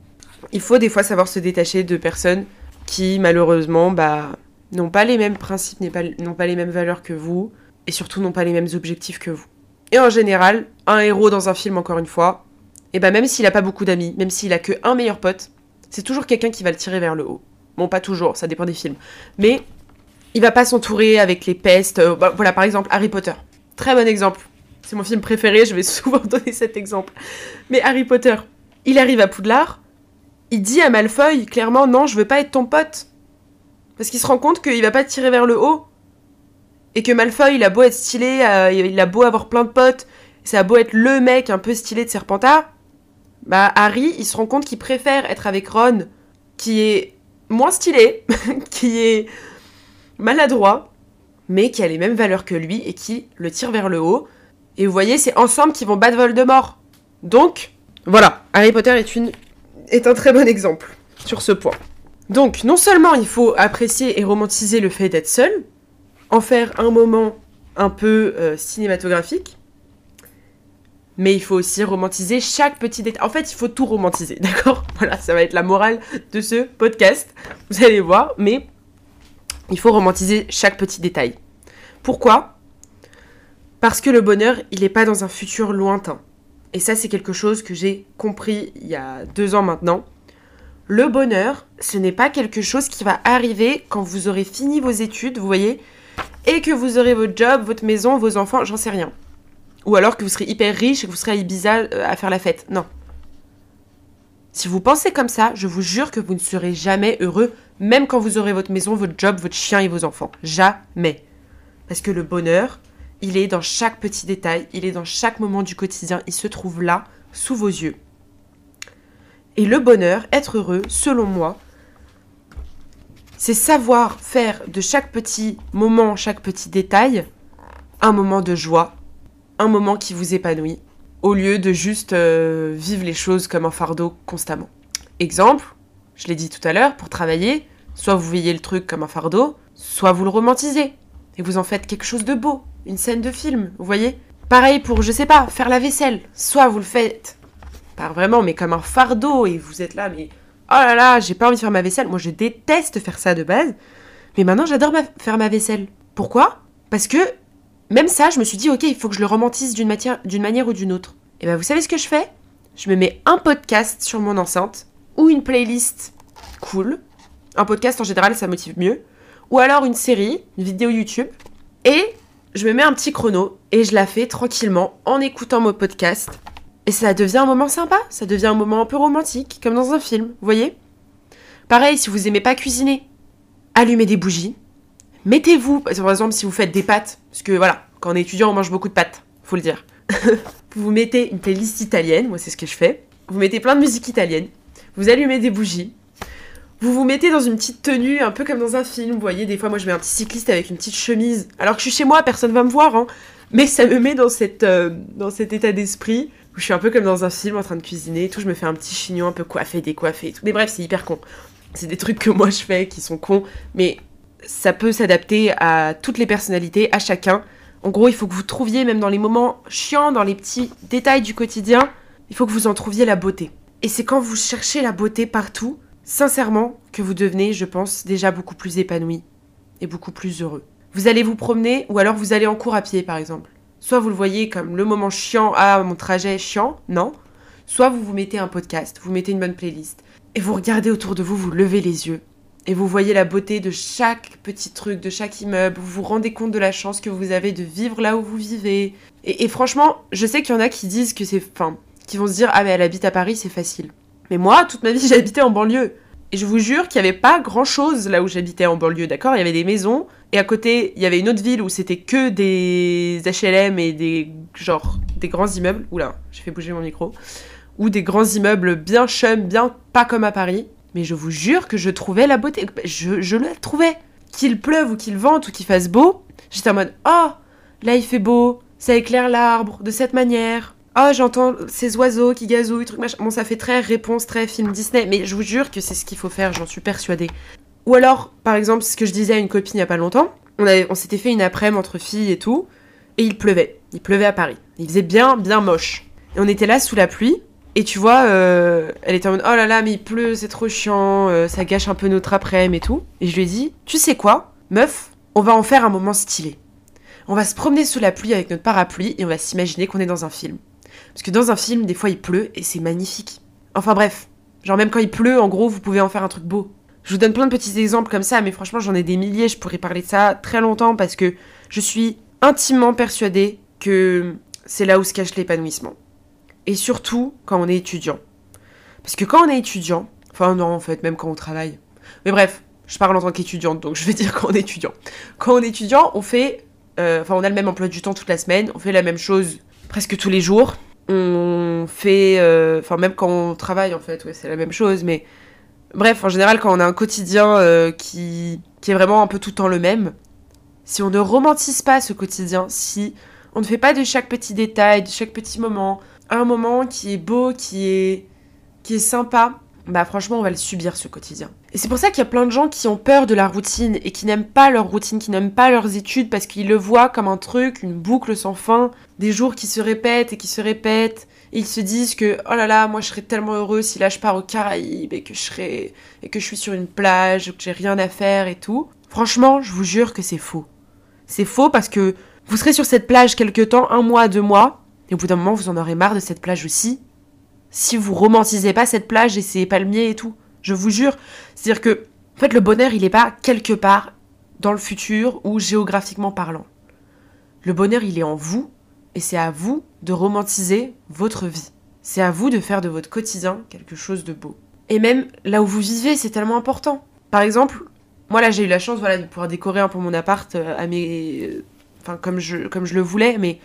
Il faut des fois savoir se détacher de personnes qui, malheureusement, bah, n'ont pas les mêmes principes, n'ont pas les mêmes valeurs que vous, et surtout n'ont pas les mêmes objectifs que vous. Et en général, un héros dans un film, encore une fois, et bah même s'il a pas beaucoup d'amis, même s'il a que un meilleur pote, c'est toujours quelqu'un qui va le tirer vers le haut. Bon, pas toujours, ça dépend des films. Mais il va pas s'entourer avec les pestes. Euh, bah, voilà, par exemple, Harry Potter. Très bon exemple. C'est mon film préféré, je vais souvent donner cet exemple. Mais Harry Potter, il arrive à Poudlard, il dit à Malfoy clairement non, je veux pas être ton pote. Parce qu'il se rend compte qu'il va pas tirer vers le haut. Et que Malfoy, il a beau être stylé, euh, il a beau avoir plein de potes, ça a beau être le mec un peu stylé de Serpentard, bah Harry, il se rend compte qu'il préfère être avec Ron, qui est moins stylé, qui est maladroit, mais qui a les mêmes valeurs que lui et qui le tire vers le haut. Et vous voyez, c'est ensemble qu'ils vont battre Voldemort. Donc, voilà, Harry Potter est, une, est un très bon exemple sur ce point. Donc, non seulement il faut apprécier et romantiser le fait d'être seul, en faire un moment un peu euh, cinématographique, mais il faut aussi romantiser chaque petit détail. En fait, il faut tout romantiser, d'accord? Voilà, ça va être la morale de ce podcast. Vous allez voir, mais il faut romantiser chaque petit détail. Pourquoi? Parce que le bonheur, il n'est pas dans un futur lointain. Et ça, c'est quelque chose que j'ai compris il y a deux ans maintenant. Le bonheur, ce n'est pas quelque chose qui va arriver quand vous aurez fini vos études, vous voyez, et que vous aurez votre job, votre maison, vos enfants, j'en sais rien. Ou alors que vous serez hyper riche et que vous serez à Ibiza euh, à faire la fête. Non. Si vous pensez comme ça, je vous jure que vous ne serez jamais heureux, même quand vous aurez votre maison, votre job, votre chien et vos enfants. Jamais. Parce que le bonheur, il est dans chaque petit détail, il est dans chaque moment du quotidien, il se trouve là, sous vos yeux. Et le bonheur, être heureux, selon moi, c'est savoir faire de chaque petit moment, chaque petit détail, un moment de joie, un moment qui vous épanouit, au lieu de juste euh, vivre les choses comme un fardeau constamment. Exemple, je l'ai dit tout à l'heure, pour travailler, soit vous voyez le truc comme un fardeau, soit vous le romantisez et vous en faites quelque chose de beau, une scène de film, vous voyez? Pareil pour, je sais pas, faire la vaisselle, soit vous le faites, pas vraiment, mais comme un fardeau et vous êtes là, mais oh là là, j'ai pas envie de faire ma vaisselle. Moi, je déteste faire ça de base, mais maintenant j'adore faire ma vaisselle. Pourquoi? Parce que même ça, je me suis dit, ok, il faut que je le romantise d'une manière ou d'une autre. Et ben vous savez ce que je fais? Je me mets un podcast sur mon enceinte ou une playlist cool. Un podcast en général, ça motive mieux. Ou alors une série, une vidéo YouTube. Et je me mets un petit chrono et je la fais tranquillement en écoutant mon podcast. Et ça devient un moment sympa, ça devient un moment un peu romantique, comme dans un film, vous voyez? Pareil, si vous aimez pas cuisiner, allumez des bougies, Mettez-vous, par exemple, si vous faites des pâtes, parce que voilà, quand on est étudiant, on mange beaucoup de pâtes, faut le dire. vous mettez une playlist italienne, moi c'est ce que je fais. Vous mettez plein de musique italienne, vous allumez des bougies, vous vous mettez dans une petite tenue, un peu comme dans un film. Vous voyez, des fois, moi je mets un petit cycliste avec une petite chemise. Alors que je suis chez moi, personne va me voir, hein. Mais ça me met dans, euh, cet état d'esprit où je suis un peu comme dans un film en train de cuisiner tout. Je me fais un petit chignon un peu coiffé, décoiffé et tout. Mais bref, c'est hyper con. C'est des trucs que moi je fais qui sont cons. Mais ça peut s'adapter à toutes les personnalités, à chacun. En gros, il faut que vous trouviez, même dans les moments chiants, dans les petits détails du quotidien, il faut que vous en trouviez la beauté. Et c'est quand vous cherchez la beauté partout, sincèrement, que vous devenez, je pense, déjà beaucoup plus épanoui et beaucoup plus heureux. Vous allez vous promener ou alors vous allez en cours à pied, par exemple. Soit vous le voyez comme le moment chiant, ah, mon trajet est chiant, non. Soit vous vous mettez un podcast, vous mettez une bonne playlist, et vous regardez autour de vous, vous levez les yeux, et vous voyez la beauté de chaque petit truc, de chaque immeuble, vous vous rendez compte de la chance que vous avez de vivre là où vous vivez. Et, franchement, je sais qu'il y en a qui disent que c'est... Enfin, qui vont se dire, ah mais elle habite à Paris, c'est facile. Mais moi, toute ma vie, habité en banlieue. Et je vous jure qu'il n'y avait pas grand-chose là où j'habitais en banlieue, d'accord? Il y avait des maisons, et à côté, il y avait une autre ville où c'était que des HLM et des... genre, des grands immeubles. Oula, j'ai fait bouger mon micro. Ou des grands immeubles bien chum, bien pas comme à Paris. Mais je vous jure que je trouvais la beauté. Je, je le trouvais. Qu'il pleuve ou qu'il vente ou qu'il fasse beau, j'étais en mode Oh, là il fait beau, ça éclaire l'arbre de cette manière. Oh, j'entends ces oiseaux qui gazouillent, truc machin. Bon, ça fait très réponse, très film Disney, mais je vous jure que c'est ce qu'il faut faire, j'en suis persuadée. Ou alors, par exemple, ce que je disais à une copine il y a pas longtemps, on, on s'était fait une après-midi entre filles et tout, et il pleuvait. Il pleuvait à Paris. Il faisait bien, bien moche. Et on était là sous la pluie, et tu vois, euh, elle était en mode Oh là là, mais il pleut, c'est trop chiant, euh, ça gâche un peu notre après-midi et tout. Et je lui ai dit Tu sais quoi, meuf, on va en faire un moment stylé. On va se promener sous la pluie avec notre parapluie et on va s'imaginer qu'on est dans un film. Parce que dans un film, des fois il pleut et c'est magnifique. Enfin bref, genre même quand il pleut, en gros, vous pouvez en faire un truc beau. Je vous donne plein de petits exemples comme ça, mais franchement, j'en ai des milliers, je pourrais parler de ça très longtemps parce que je suis intimement persuadée que c'est là où se cache l'épanouissement. Et surtout quand on est étudiant. Parce que quand on est étudiant, enfin non en fait, même quand on travaille. Mais bref, je parle en tant qu'étudiante, donc je vais dire quand on est étudiant. Quand on est étudiant, on fait... Euh, enfin on a le même emploi du temps toute la semaine, on fait la même chose presque tous les jours. On fait... Euh, enfin même quand on travaille en fait, ouais c'est la même chose, mais... Bref, en général, quand on a un quotidien euh, qui, qui est vraiment un peu tout le temps le même, si on ne romantise pas ce quotidien, si on ne fait pas de chaque petit détail, de chaque petit moment, un moment qui est beau, qui est, qui est sympa, bah franchement on va le subir ce quotidien. Et c'est pour ça qu'il y a plein de gens qui ont peur de la routine et qui n'aiment pas leur routine, qui n'aiment pas leurs études parce qu'ils le voient comme un truc, une boucle sans fin, des jours qui se répètent et qui se répètent. Ils se disent que oh là là, moi je serais tellement heureux si là je pars aux Caraïbes et que je serais et que je suis sur une plage que j'ai rien à faire et tout. Franchement, je vous jure que c'est faux. C'est faux parce que vous serez sur cette plage quelque temps, un mois, deux mois, et au bout d'un moment, vous en aurez marre de cette plage aussi. Si vous romantisez pas cette plage et ses palmiers et tout, je vous jure. C'est-à-dire que, en fait, le bonheur, il n'est pas quelque part dans le futur ou géographiquement parlant. Le bonheur, il est en vous, et c'est à vous de romantiser votre vie. C'est à vous de faire de votre quotidien quelque chose de beau. Et même là où vous vivez, c'est tellement important. Par exemple, moi là j'ai eu la chance voilà, de pouvoir décorer un peu mon appart euh, à mes... Euh, enfin comme je, comme je le voulais, mais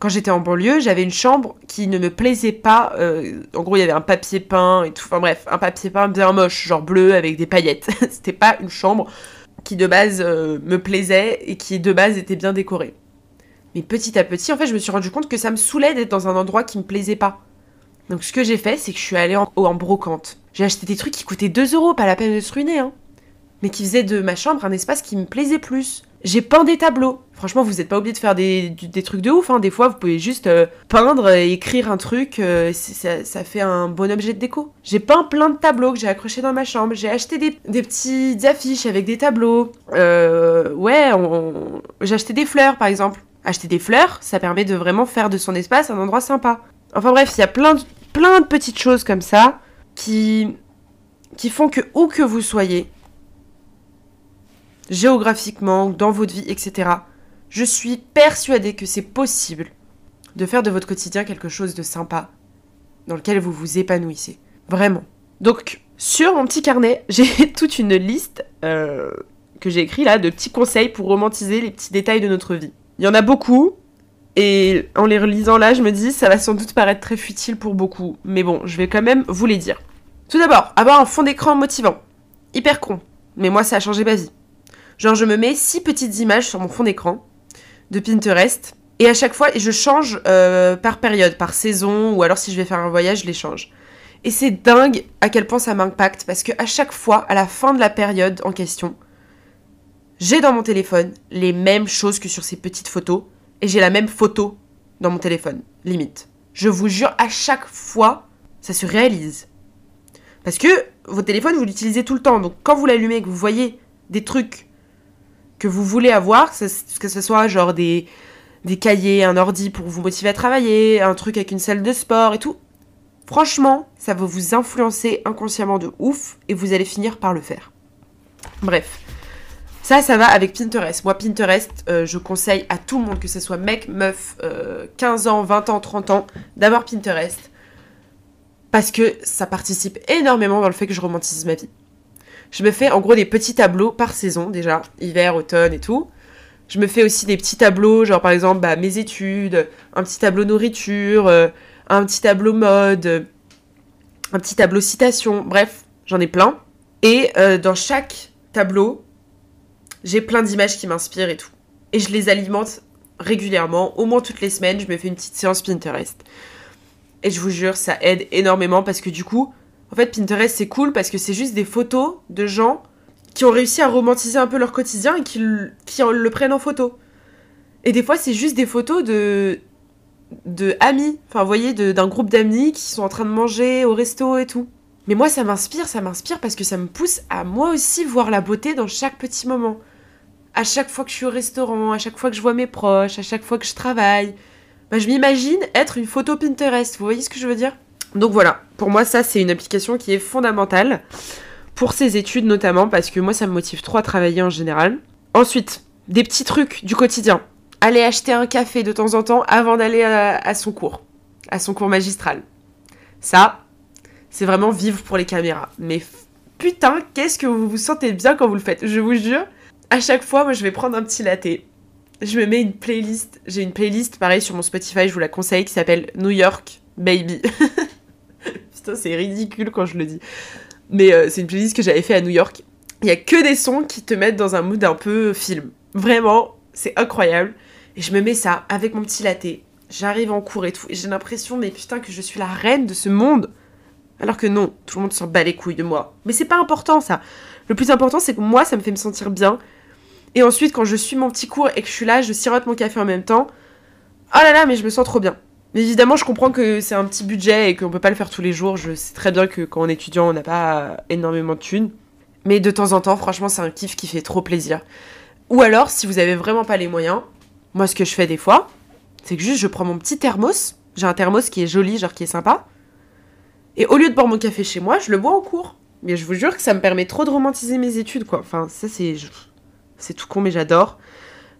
quand j'étais en banlieue, j'avais une chambre qui ne me plaisait pas. Euh, en gros, il y avait un papier peint et tout. Enfin bref, un papier peint bien moche, genre bleu avec des paillettes. C'était pas une chambre qui de base euh, me plaisait et qui de base était bien décorée. Mais petit à petit, en fait, je me suis rendu compte que ça me saoulait d'être dans un endroit qui me plaisait pas. Donc ce que j'ai fait, c'est que je suis allée en, en brocante. J'ai acheté des trucs qui coûtaient 2 euros, pas la peine de se ruiner, hein. Mais qui faisaient de ma chambre un espace qui me plaisait plus. J'ai peint des tableaux. Franchement, vous n'êtes pas obligé de faire des, trucs de ouf. Hein. Des fois, vous pouvez juste euh, peindre et écrire un truc. Euh, ça, fait un bon objet de déco. J'ai peint plein de tableaux que j'ai accrochés dans ma chambre. J'ai acheté des, petites affiches avec des tableaux. Euh, ouais, j'ai acheté des fleurs, par exemple. Acheter des fleurs, ça permet de vraiment faire de son espace un endroit sympa. Enfin bref, il y a plein de, plein de petites choses comme ça qui, qui font que où que vous soyez, géographiquement, dans votre vie, etc., je suis persuadée que c'est possible de faire de votre quotidien quelque chose de sympa, dans lequel vous vous épanouissez. Vraiment. Donc, sur mon petit carnet, j'ai toute une liste euh, que j'ai écrite là de petits conseils pour romantiser les petits détails de notre vie. Il y en a beaucoup, et en les relisant là, je me dis, ça va sans doute paraître très futile pour beaucoup, mais bon, je vais quand même vous les dire. Tout d'abord, avoir un fond d'écran motivant. Hyper con, mais moi ça a changé ma vie. Genre, je me mets six petites images sur mon fond d'écran de Pinterest. Et à chaque fois, je change euh, par période, par saison, ou alors si je vais faire un voyage, je les change. Et c'est dingue à quel point ça m'impacte, parce que à chaque fois, à la fin de la période en question, j'ai dans mon téléphone les mêmes choses que sur ces petites photos, et j'ai la même photo dans mon téléphone, limite. Je vous jure, à chaque fois, ça se réalise. Parce que votre téléphone, vous l'utilisez tout le temps, donc quand vous l'allumez, que vous voyez des trucs que vous voulez avoir, que ce soit genre des, des cahiers, un ordi pour vous motiver à travailler, un truc avec une salle de sport et tout. Franchement, ça va vous influencer inconsciemment de ouf et vous allez finir par le faire. Bref. Ça, ça va avec Pinterest. Moi, Pinterest, euh, je conseille à tout le monde, que ce soit mec, meuf, 15 euh, ans, 20 ans, 30 ans, d'avoir Pinterest. Parce que ça participe énormément dans le fait que je romantise ma vie. Je me fais en gros des petits tableaux par saison déjà, hiver, automne et tout. Je me fais aussi des petits tableaux, genre par exemple bah, mes études, un petit tableau nourriture, euh, un petit tableau mode, un petit tableau citation, bref, j'en ai plein. Et euh, dans chaque tableau, j'ai plein d'images qui m'inspirent et tout. Et je les alimente régulièrement, au moins toutes les semaines, je me fais une petite séance Pinterest. Et je vous jure, ça aide énormément parce que du coup, en fait, Pinterest, c'est cool parce que c'est juste des photos de gens qui ont réussi à romantiser un peu leur quotidien et qui, qui le prennent en photo. Et des fois, c'est juste des photos de, de amis, enfin, vous voyez, d'un groupe d'amis qui sont en train de manger au resto et tout. Mais moi, ça m'inspire, ça m'inspire parce que ça me pousse à moi aussi voir la beauté dans chaque petit moment. À chaque fois que je suis au restaurant, à chaque fois que je vois mes proches, à chaque fois que je travaille, bah, je m'imagine être une photo Pinterest. Vous voyez ce que je veux dire? Donc voilà, pour moi ça c'est une application qui est fondamentale pour ces études notamment parce que moi ça me motive trop à travailler en général. Ensuite, des petits trucs du quotidien. Aller acheter un café de temps en temps avant d'aller à, son cours, à son cours magistral. Ça, c'est vraiment vivre pour les caméras. Mais putain, qu'est-ce que vous vous sentez bien quand vous le faites. Je vous jure, à chaque fois, moi je vais prendre un petit latte. Je me mets une playlist. J'ai une playlist, pareil, sur mon Spotify, je vous la conseille, qui s'appelle New York Baby. Putain, c'est ridicule quand je le dis. Mais euh, c'est une playlist que j'avais fait à New York. Il y a que des sons qui te mettent dans un mood un peu film. Vraiment, c'est incroyable. Et je me mets ça avec mon petit latte. J'arrive en cours et tout. Et j'ai l'impression, mais putain, que je suis la reine de ce monde. Alors que non, tout le monde s'en bat les couilles de moi. Mais c'est pas important ça. Le plus important, c'est que moi, ça me fait me sentir bien. Et ensuite, quand je suis mon petit cours et que je suis là, je sirote mon café en même temps. Oh là là, mais je me sens trop bien. Mais évidemment, je comprends que c'est un petit budget et qu'on peut pas le faire tous les jours. Je sais très bien que quand on est étudiant, on n'a pas énormément de thunes. Mais de temps en temps, franchement, c'est un kiff qui fait trop plaisir. Ou alors, si vous avez vraiment pas les moyens, moi, ce que je fais des fois, c'est que juste je prends mon petit thermos. J'ai un thermos qui est joli, genre qui est sympa. Et au lieu de boire mon café chez moi, je le bois en cours. Mais je vous jure que ça me permet trop de romantiser mes études, quoi. Enfin, ça, c'est. C'est tout con, mais j'adore.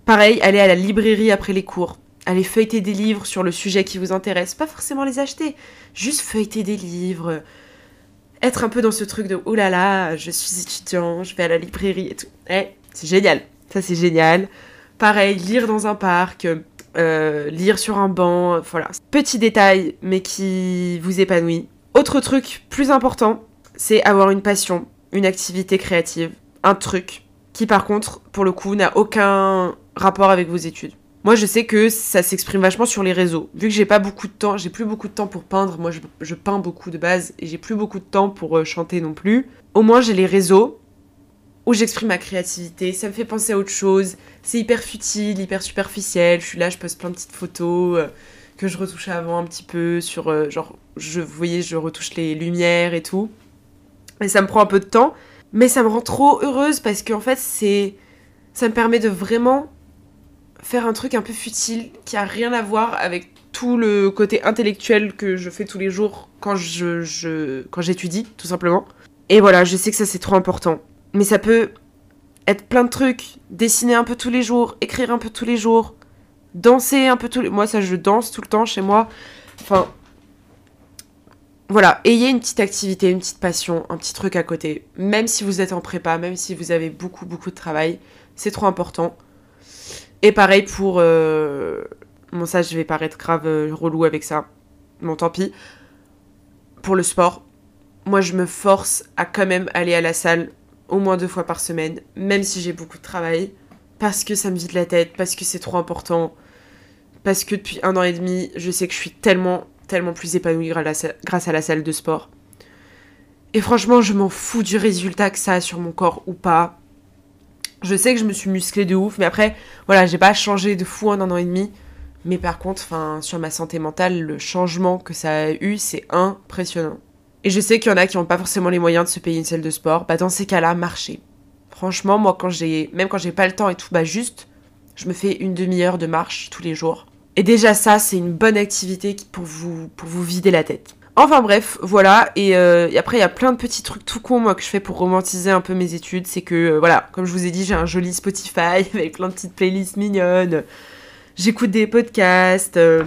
Pareil, aller à la librairie après les cours aller feuilleter des livres sur le sujet qui vous intéresse, pas forcément les acheter, juste feuilleter des livres, être un peu dans ce truc de oh là là, je suis étudiant, je vais à la librairie et tout. Eh, c'est génial, ça c'est génial. Pareil, lire dans un parc, euh, lire sur un banc, voilà. Petit détail, mais qui vous épanouit. Autre truc plus important, c'est avoir une passion, une activité créative, un truc qui par contre, pour le coup, n'a aucun rapport avec vos études. Moi, je sais que ça s'exprime vachement sur les réseaux. Vu que j'ai pas beaucoup de temps, j'ai plus beaucoup de temps pour peindre. Moi, je, peins beaucoup de base et j'ai plus beaucoup de temps pour euh, chanter non plus. Au moins, j'ai les réseaux où j'exprime ma créativité, ça me fait penser à autre chose, c'est hyper futile, hyper superficiel, je suis là, je poste plein de petites photos euh, que je retouche avant un petit peu sur, euh, genre, je, vous voyez, je retouche les lumières et tout. Et ça me prend un peu de temps, mais ça me rend trop heureuse parce qu'en fait, c'est, ça me permet de vraiment faire un truc un peu futile qui a rien à voir avec tout le côté intellectuel que je fais tous les jours quand je, quand j'étudie, tout simplement. Et voilà, je sais que ça c'est trop important. Mais ça peut être plein de trucs. Dessiner un peu tous les jours, écrire un peu tous les jours, danser un peu tous les... Moi, ça, je danse tout le temps chez moi. Enfin... Voilà, ayez une petite activité, une petite passion, un petit truc à côté. Même si vous êtes en prépa, même si vous avez beaucoup, beaucoup de travail, c'est trop important. Et pareil pour... Euh... Bon, ça, je vais paraître grave euh, relou avec ça. Bon, tant pis. Pour le sport, moi, je me force à quand même aller à la salle au moins deux fois par semaine, même si j'ai beaucoup de travail, parce que ça me vide la tête, parce que c'est trop important, parce que depuis un an et demi, je sais que je suis tellement, tellement plus épanouie grâce à la salle de sport. Et franchement, je m'en fous du résultat que ça a sur mon corps ou pas. Je sais que je me suis musclée de ouf, mais après, voilà, j'ai pas changé de fou en un an et demi. Mais par contre, sur ma santé mentale, le changement que ça a eu, c'est impressionnant. Et je sais qu'il y en a qui n'ont pas forcément les moyens de se payer une salle de sport. Bah dans ces cas-là, marcher. Franchement, moi quand j'ai, même quand j'ai pas le temps et tout, bah juste, je me fais une demi-heure de marche tous les jours. Et déjà ça, c'est une bonne activité pour vous, pour vous vider la tête. Enfin bref, voilà. Et, euh, après, il y a plein de petits trucs tout cons que je fais pour romantiser un peu mes études. C'est que euh, voilà, comme je vous ai dit, j'ai un joli Spotify avec plein de petites playlists mignonnes. J'écoute des podcasts. Euh,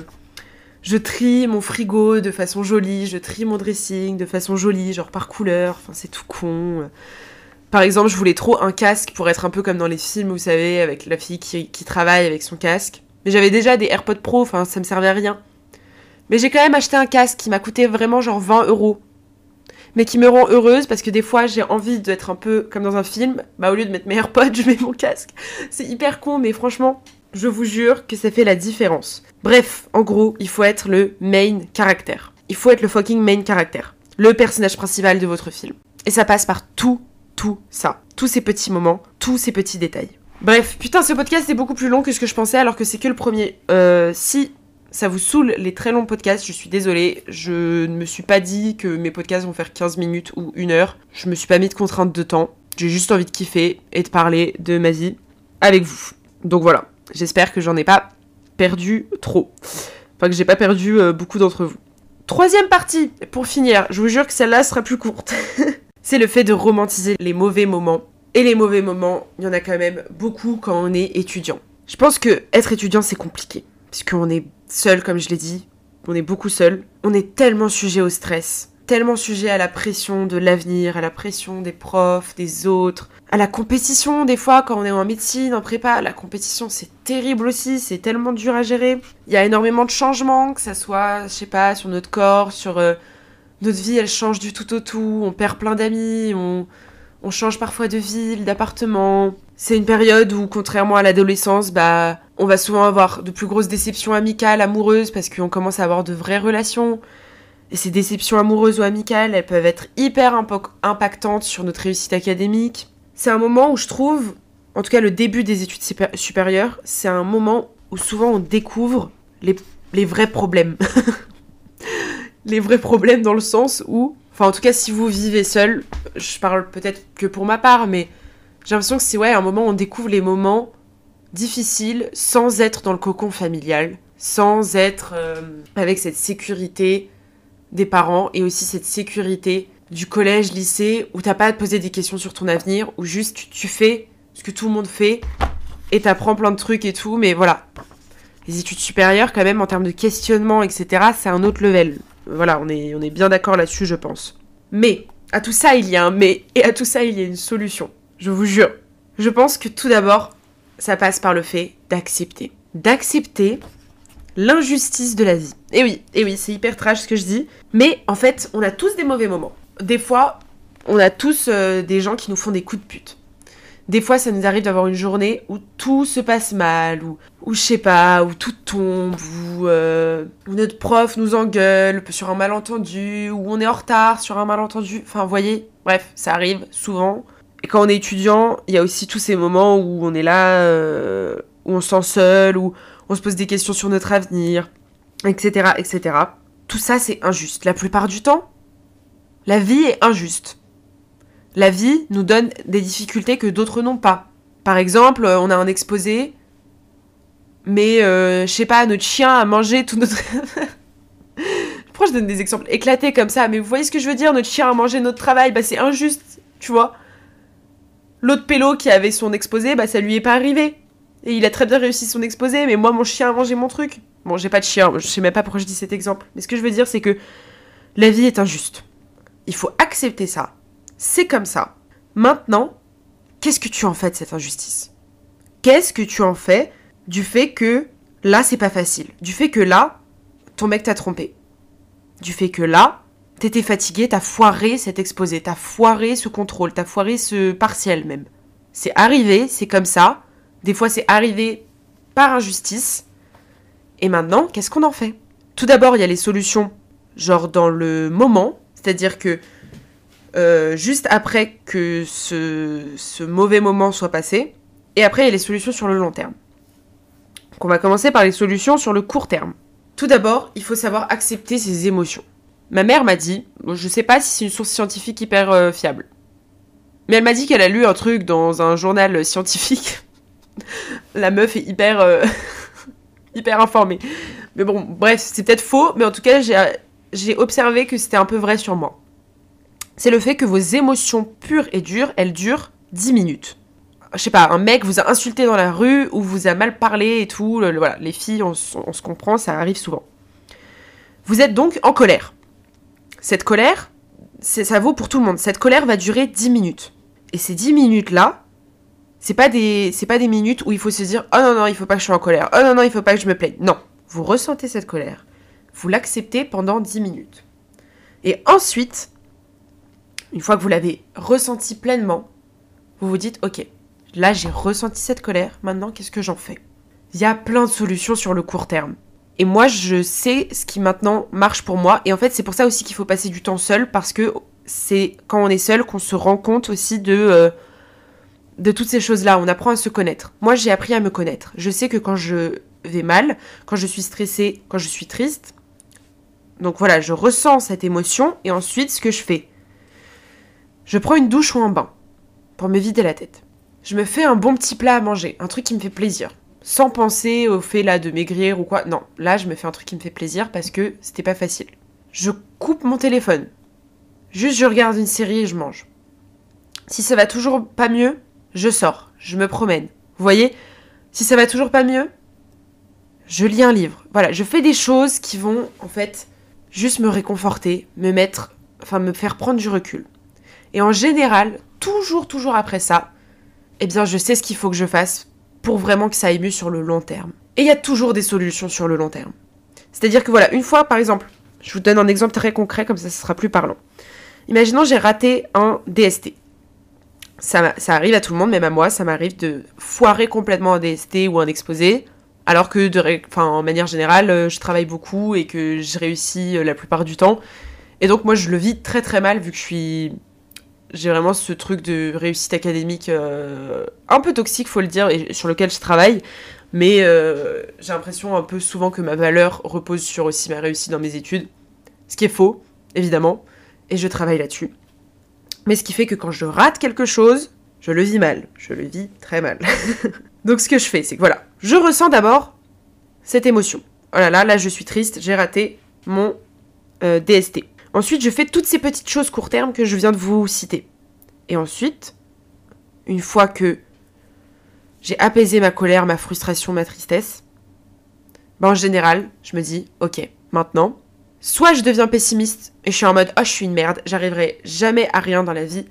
je trie mon frigo de façon jolie, je trie mon dressing de façon jolie, genre par couleur, enfin c'est tout con. Par exemple, je voulais trop un casque pour être un peu comme dans les films, vous savez, avec la fille qui, travaille avec son casque. Mais j'avais déjà des AirPods Pro, enfin ça me servait à rien. Mais j'ai quand même acheté un casque qui m'a coûté vraiment genre 20 euros. Mais qui me rend heureuse parce que des fois j'ai envie d'être un peu comme dans un film. Bah au lieu de mettre mes AirPods, je mets mon casque. C'est hyper con, mais franchement, je vous jure que ça fait la différence. Bref, en gros, il faut être le main caractère. Il faut être le fucking main caractère. Le personnage principal de votre film. Et ça passe par tout, tout ça. Tous ces petits moments, tous ces petits détails. Bref, putain, ce podcast est beaucoup plus long que ce que je pensais alors que c'est que le premier. Euh, si ça vous saoule les très longs podcasts, je suis désolée. Je ne me suis pas dit que mes podcasts vont faire 15 minutes ou une heure. Je me suis pas mis de contrainte de temps. J'ai juste envie de kiffer et de parler de ma vie avec vous. Donc voilà. J'espère que j'en ai pas perdu trop. Enfin, que j'ai pas perdu euh, beaucoup d'entre vous. Troisième partie, pour finir, je vous jure que celle-là sera plus courte. c'est le fait de romantiser les mauvais moments. Et les mauvais moments, il y en a quand même beaucoup quand on est étudiant. Je pense que être étudiant, c'est compliqué. Puisqu'on est seul, comme je l'ai dit. On est beaucoup seul. On est tellement sujet au stress tellement sujet à la pression de l'avenir, à la pression des profs, des autres, à la compétition des fois quand on est en médecine, en prépa, la compétition c'est terrible aussi, c'est tellement dur à gérer. Il y a énormément de changements, que ça soit, je sais pas, sur notre corps, sur euh, notre vie, elle change du tout au tout, on perd plein d'amis, on, on change parfois de ville, d'appartement. C'est une période où, contrairement à l'adolescence, bah, on va souvent avoir de plus grosses déceptions amicales, amoureuses, parce qu'on commence à avoir de vraies relations. Et ces déceptions amoureuses ou amicales, elles peuvent être hyper impactantes sur notre réussite académique. C'est un moment où je trouve, en tout cas le début des études supérieures, c'est un moment où souvent on découvre les, les vrais problèmes. les vrais problèmes dans le sens où, enfin en tout cas si vous vivez seul, je parle peut-être que pour ma part, mais j'ai l'impression que c'est ouais un moment où on découvre les moments difficiles sans être dans le cocon familial, sans être euh, avec cette sécurité des parents et aussi cette sécurité du collège, lycée, où t'as pas à te poser des questions sur ton avenir, où juste tu, fais ce que tout le monde fait et t'apprends plein de trucs et tout, mais voilà. Les études supérieures, quand même, en termes de questionnement, etc., c'est un autre level. Voilà, on est, on est bien d'accord là-dessus, je pense. Mais, à tout ça, il y a un mais, et à tout ça, il y a une solution. Je vous jure. Je pense que tout d'abord, ça passe par le fait d'accepter. D'accepter l'injustice de la vie. Et oui, et oui, c'est hyper trash ce que je dis. Mais en fait, on a tous des mauvais moments. Des fois, on a tous euh, des gens qui nous font des coups de pute. Des fois, ça nous arrive d'avoir une journée où tout se passe mal, ou, ou je sais pas, où tout tombe, ou, euh, où notre prof nous engueule sur un malentendu, ou on est en retard sur un malentendu. Enfin, vous voyez, bref, ça arrive souvent. Quand on est étudiant, il y a aussi tous ces moments où on est là, euh, où on se sent seul, où on se pose des questions sur notre avenir, etc., etc. Tout ça, c'est injuste. La plupart du temps, la vie est injuste. La vie nous donne des difficultés que d'autres n'ont pas. Par exemple, on a un exposé, mais euh, je sais pas, notre chien a mangé tout notre. Pourquoi je donne des exemples éclatés comme ça? Mais vous voyez ce que je veux dire? Notre chien a mangé notre travail, bah c'est injuste, tu vois. L'autre pélo qui avait son exposé, bah ça lui est pas arrivé. Et il a très bien réussi son exposé, mais moi mon chien a mangé mon truc. Bon, j'ai pas de chien, je sais même pas pourquoi je dis cet exemple. Mais ce que je veux dire, c'est que la vie est injuste. Il faut accepter ça. C'est comme ça. Maintenant, qu'est-ce que tu en fais de cette injustice? Qu'est-ce que tu en fais du fait que là, c'est pas facile? Du fait que là, ton mec t'a trompé? Du fait que là, t'étais fatigué, t'as foiré cet exposé, t'as foiré ce contrôle, t'as foiré ce partiel même. C'est arrivé, c'est comme ça. Des fois, c'est arrivé par injustice. Et maintenant, qu'est-ce qu'on en fait? Tout d'abord, il y a les solutions, genre dans le moment, c'est-à-dire que euh, juste après que ce, mauvais moment soit passé, et après il y a les solutions sur le long terme. Donc on va commencer par les solutions sur le court terme. Tout d'abord, il faut savoir accepter ses émotions. Ma mère m'a dit, je sais pas si c'est une source scientifique hyper euh, fiable, mais elle m'a dit qu'elle a lu un truc dans un journal scientifique. La meuf est hyper, euh, hyper informée. Mais bon, bref, c'est peut-être faux, mais en tout cas, j'ai observé que c'était un peu vrai sur moi c'est le fait que vos émotions pures et dures, elles durent 10 minutes. Je sais pas, un mec vous a insulté dans la rue ou vous a mal parlé et tout, voilà, les filles, on, se comprend, ça arrive souvent. Vous êtes donc en colère. Cette colère, ça vaut pour tout le monde. Cette colère va durer 10 minutes. Et ces 10 minutes-là, c'est pas des c'est pas des minutes où il faut se dire "Oh non non, il faut pas que je sois en colère. Oh non non, il faut pas que je me plaigne." Non, vous ressentez cette colère. Vous l'acceptez pendant 10 minutes. Et ensuite, une fois que vous l'avez ressenti pleinement, vous vous dites, ok, là j'ai ressenti cette colère, maintenant qu'est-ce que j'en fais? Il y a plein de solutions sur le court terme. Et moi, je sais ce qui maintenant marche pour moi. Et en fait, c'est pour ça aussi qu'il faut passer du temps seul, parce que c'est quand on est seul qu'on se rend compte aussi de, euh, de toutes ces choses-là. On apprend à se connaître. Moi, j'ai appris à me connaître. Je sais que quand je vais mal, quand je suis stressée, quand je suis triste, donc voilà, je ressens cette émotion, et ensuite, ce que je fais, je prends une douche ou un bain pour me vider la tête. Je me fais un bon petit plat à manger, un truc qui me fait plaisir. Sans penser au fait là de maigrir ou quoi. Non, là je me fais un truc qui me fait plaisir parce que c'était pas facile. Je coupe mon téléphone. Juste je regarde une série et je mange. Si ça va toujours pas mieux, je sors, je me promène. Vous voyez? Si ça va toujours pas mieux, je lis un livre. Voilà, je fais des choses qui vont en fait juste me réconforter, me mettre, enfin me faire prendre du recul. Et en général, toujours, toujours après ça, eh bien, je sais ce qu'il faut que je fasse pour vraiment que ça aille mieux sur le long terme. Et il y a toujours des solutions sur le long terme. C'est-à-dire que voilà, une fois, par exemple, je vous donne un exemple très concret, comme ça, ce sera plus parlant. Imaginons, j'ai raté un DST. Ça, arrive à tout le monde, même à moi, ça m'arrive de foirer complètement un DST ou un exposé, alors que, de, en manière générale, euh, je travaille beaucoup et que je réussis euh, la plupart du temps. Et donc, moi, je le vis très très mal vu que je suis j'ai vraiment ce truc de réussite académique euh, un peu toxique, faut le dire, et sur lequel je travaille. Mais euh, j'ai l'impression un peu souvent que ma valeur repose sur aussi ma réussite dans mes études. Ce qui est faux, évidemment, et je travaille là-dessus. Mais ce qui fait que quand je rate quelque chose, je le vis mal. Je le vis très mal. Donc ce que je fais, c'est que voilà, je ressens d'abord cette émotion. Oh là là, là je suis triste, j'ai raté mon euh, DST. Ensuite, je fais toutes ces petites choses court terme que je viens de vous citer. Et ensuite, une fois que j'ai apaisé ma colère, ma frustration, ma tristesse, ben en général, je me dis, ok, maintenant, soit je deviens pessimiste et je suis en mode, oh, je suis une merde, j'arriverai jamais à rien dans la vie.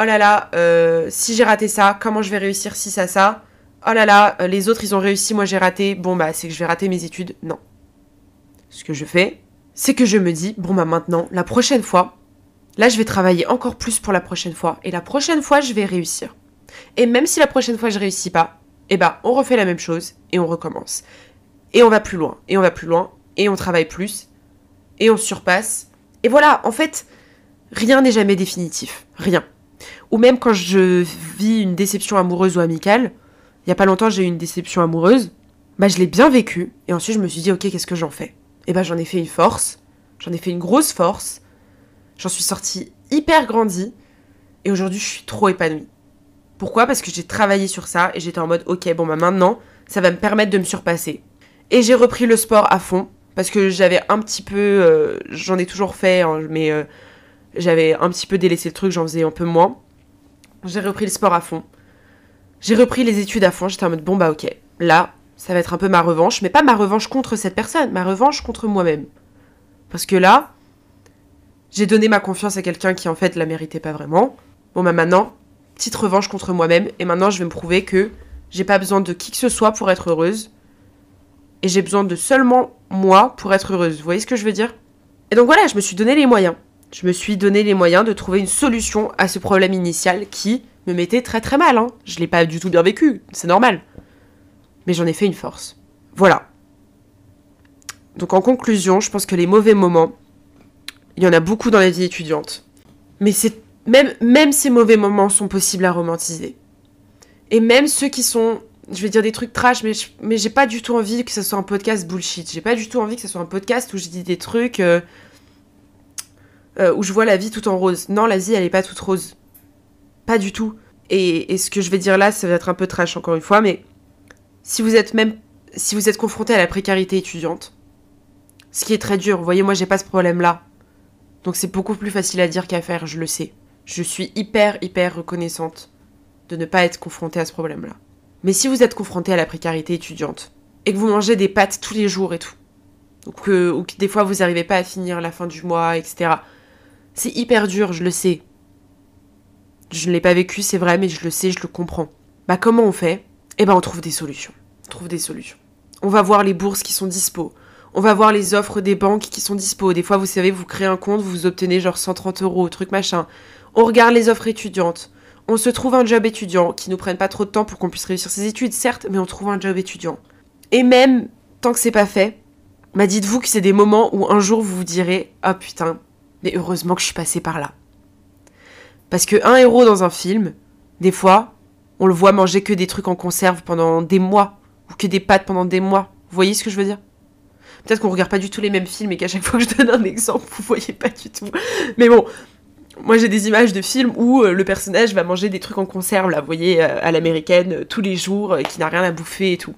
Oh là là, euh, si j'ai raté ça, comment je vais réussir si ça, ça? Oh là là, euh, les autres ils ont réussi, moi j'ai raté. Bon bah c'est que je vais rater mes études. Non. Ce que je fais, c'est que je me dis, bon bah maintenant, la prochaine fois, là je vais travailler encore plus pour la prochaine fois, et la prochaine fois je vais réussir. Et même si la prochaine fois je réussis pas, eh bah on refait la même chose, et on recommence. Et on va plus loin, et on va plus loin, et on travaille plus, et on surpasse. Et voilà, en fait, rien n'est jamais définitif, rien. Ou même quand je vis une déception amoureuse ou amicale, il y a pas longtemps j'ai eu une déception amoureuse, bah je l'ai bien vécu et ensuite je me suis dit ok qu'est-ce que j'en fais? Et bah j'en ai fait une force, j'en ai fait une grosse force, j'en suis sortie hyper grandie et aujourd'hui je suis trop épanouie. Pourquoi? Parce que j'ai travaillé sur ça et j'étais en mode ok bon bah maintenant ça va me permettre de me surpasser. Et j'ai repris le sport à fond parce que j'avais un petit peu, euh, j'en ai toujours fait, hein, mais euh, j'avais un petit peu délaissé le truc, j'en faisais un peu moins. J'ai repris le sport à fond. J'ai repris les études à fond, j'étais en mode bon bah ok, là ça va être un peu ma revanche, mais pas ma revanche contre cette personne, ma revanche contre moi-même. Parce que là, j'ai donné ma confiance à quelqu'un qui en fait la méritait pas vraiment. Bon bah maintenant, petite revanche contre moi-même, et maintenant je vais me prouver que j'ai pas besoin de qui que ce soit pour être heureuse. Et j'ai besoin de seulement moi pour être heureuse. Vous voyez ce que je veux dire? Et donc voilà, je me suis donné les moyens. Je me suis donné les moyens de trouver une solution à ce problème initial qui me mettait très très mal. Hein. Je l'ai pas du tout bien vécu, c'est normal. Mais j'en ai fait une force. Voilà. Donc en conclusion, je pense que les mauvais moments, il y en a beaucoup dans la vie étudiante. Mais c'est même, ces mauvais moments sont possibles à romantiser. Et même ceux qui sont, je vais dire des trucs trash, mais, mais j'ai pas du tout envie que ce soit un podcast bullshit. J'ai pas du tout envie que ce soit un podcast où je dis des trucs euh, euh, où je vois la vie tout en rose. Non, la vie, elle est pas toute rose. Pas du tout. Et, et ce que je vais dire là, ça va être un peu trash encore une fois, mais si vous êtes même, si vous êtes confronté à la précarité étudiante, ce qui est très dur, vous voyez, moi j'ai pas ce problème-là. Donc c'est beaucoup plus facile à dire qu'à faire, je le sais. Je suis hyper, hyper reconnaissante de ne pas être confrontée à ce problème-là. Mais si vous êtes confronté à la précarité étudiante, et que vous mangez des pâtes tous les jours et tout, ou que, ou que des fois vous n'arrivez pas à finir la fin du mois, etc., c'est hyper dur, je le sais. Je ne l'ai pas vécu, c'est vrai, mais je le sais, je le comprends. Bah comment on fait? Eh ben on trouve des solutions. Trouve des solutions. On va voir les bourses qui sont dispo. On va voir les offres des banques qui sont dispo. Des fois, vous savez, vous créez un compte, vous obtenez genre 130 euros, truc machin. On regarde les offres étudiantes. On se trouve un job étudiant qui nous prenne pas trop de temps pour qu'on puisse réussir ses études, certes, mais on trouve un job étudiant. Et même tant que c'est pas fait, bah dites-vous que c'est des moments où un jour vous vous direz Ah putain, mais heureusement que je suis passé par là. Parce que un héros dans un film, des fois, on le voit manger que des trucs en conserve pendant des mois, ou que des pâtes pendant des mois. Vous voyez ce que je veux dire? Peut-être qu'on regarde pas du tout les mêmes films et qu'à chaque fois que je donne un exemple, vous voyez pas du tout. Mais bon, moi j'ai des images de films où euh, le personnage va manger des trucs en conserve, là, vous voyez, euh, à l'américaine, euh, tous les jours, qui n'a rien à bouffer et tout.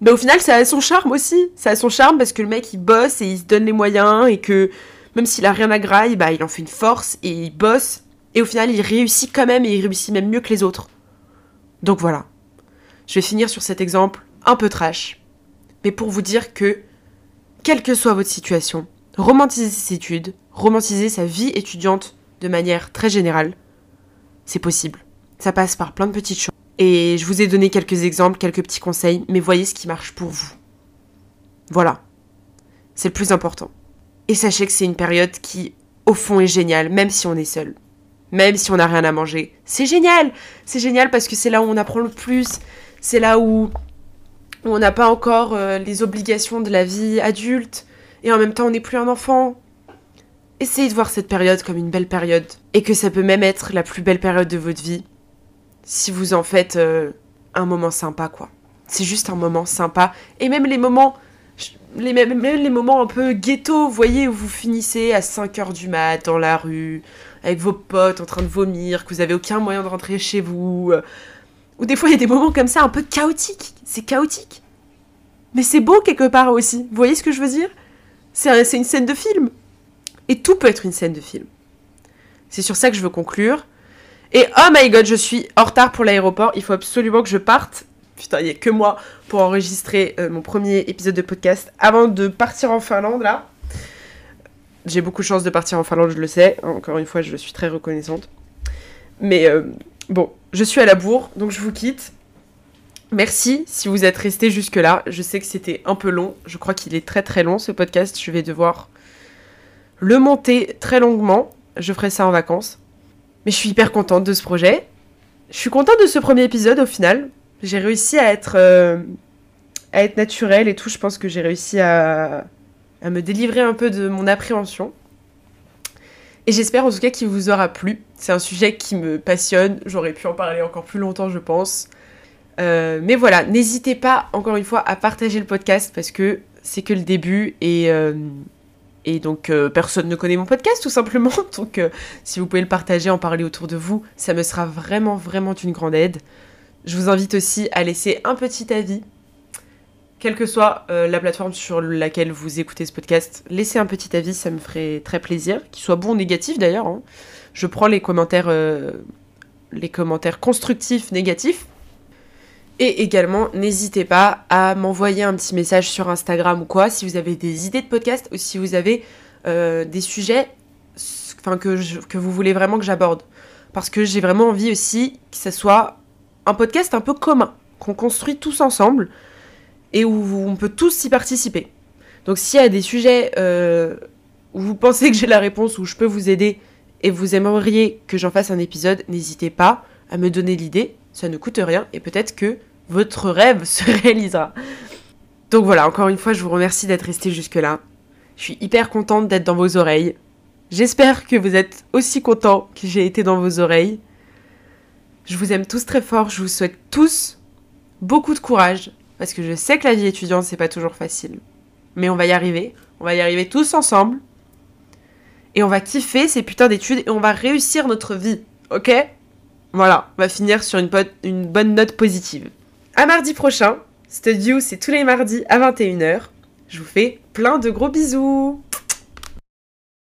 Mais au final, ça a son charme aussi. Ça a son charme parce que le mec il bosse et il se donne les moyens et que même s'il a rien à grailler, bah il en fait une force et il bosse. Et au final, il réussit quand même et il réussit même mieux que les autres. Donc voilà. Je vais finir sur cet exemple un peu trash. Mais pour vous dire que, quelle que soit votre situation, romantiser ses études, romantiser sa vie étudiante de manière très générale, c'est possible. Ça passe par plein de petites choses. Et je vous ai donné quelques exemples, quelques petits conseils, mais voyez ce qui marche pour vous. Voilà. C'est le plus important. Et sachez que c'est une période qui, au fond, est géniale, même si on est seul. Même si on n'a rien à manger. C'est génial C'est génial parce que c'est là où on apprend le plus. C'est là où on n'a pas encore euh, les obligations de la vie adulte. Et en même temps, on n'est plus un enfant. Essayez de voir cette période comme une belle période. Et que ça peut même être la plus belle période de votre vie. Si vous en faites euh, un moment sympa, quoi. C'est juste un moment sympa. Et même les moments les, même les moments un peu ghetto, vous voyez, où vous finissez à 5h du mat dans la rue, avec vos potes en train de vomir, que vous avez aucun moyen de rentrer chez vous. Ou des fois, il y a des moments comme ça un peu chaotiques. C'est chaotique. Mais c'est beau quelque part aussi. Vous voyez ce que je veux dire? C'est une scène de film. Et tout peut être une scène de film. C'est sur ça que je veux conclure. Et oh my god, je suis en retard pour l'aéroport. Il faut absolument que je parte putain, il n'y a que moi pour enregistrer euh, mon premier épisode de podcast avant de partir en Finlande là. J'ai beaucoup de chance de partir en Finlande, je le sais. Encore une fois, je suis très reconnaissante. Mais euh, bon, je suis à la bourre, donc je vous quitte. Merci si vous êtes resté jusque-là. Je sais que c'était un peu long. Je crois qu'il est très très long ce podcast. Je vais devoir le monter très longuement. Je ferai ça en vacances. Mais je suis hyper contente de ce projet. Je suis contente de ce premier épisode au final j'ai réussi à être, euh, à naturelle et tout. Je pense que j'ai réussi à me délivrer un peu de mon appréhension. Et j'espère en tout cas qu'il vous aura plu. C'est un sujet qui me passionne. J'aurais pu en parler encore plus longtemps, je pense. Euh, mais voilà, n'hésitez pas, encore une fois, à partager le podcast parce que c'est que le début et, euh, et donc euh, personne ne connaît mon podcast tout simplement. Donc si vous pouvez le partager, en parler autour de vous, ça me sera vraiment, vraiment une grande aide. Je vous invite aussi à laisser un petit avis quelle que soit euh, la plateforme sur laquelle vous écoutez ce podcast, laissez un petit avis, ça me ferait très plaisir, qu'il soit bon ou négatif d'ailleurs. Hein. Je prends les commentaires, euh, les commentaires constructifs, négatifs. Et également, n'hésitez pas à m'envoyer un petit message sur Instagram ou quoi, si vous avez des idées de podcast ou si vous avez euh, des sujets que, que vous voulez vraiment que j'aborde. Parce que j'ai vraiment envie aussi que ce soit un podcast un peu commun, qu'on construit tous ensemble et où on peut tous y participer. Donc s'il y a des sujets euh, où vous pensez que j'ai la réponse, où je peux vous aider et vous aimeriez que j'en fasse un épisode, n'hésitez pas à me donner l'idée, ça ne coûte rien et peut-être que votre rêve se réalisera. Donc voilà, encore une fois, je vous remercie d'être resté jusque-là. Je suis hyper contente d'être dans vos oreilles. J'espère que vous êtes aussi contents que j'ai été dans vos oreilles. Je vous aime tous très fort, je vous souhaite tous beaucoup de courage, parce que je sais que la vie étudiante, c'est pas toujours facile. Mais on va y arriver. On va y arriver tous ensemble. Et on va kiffer ces putains d'études et on va réussir notre vie. Ok? Voilà, on va finir sur une, bonne note positive. À mardi prochain. Studio, c'est tous les mardis à 21h. Je vous fais plein de gros bisous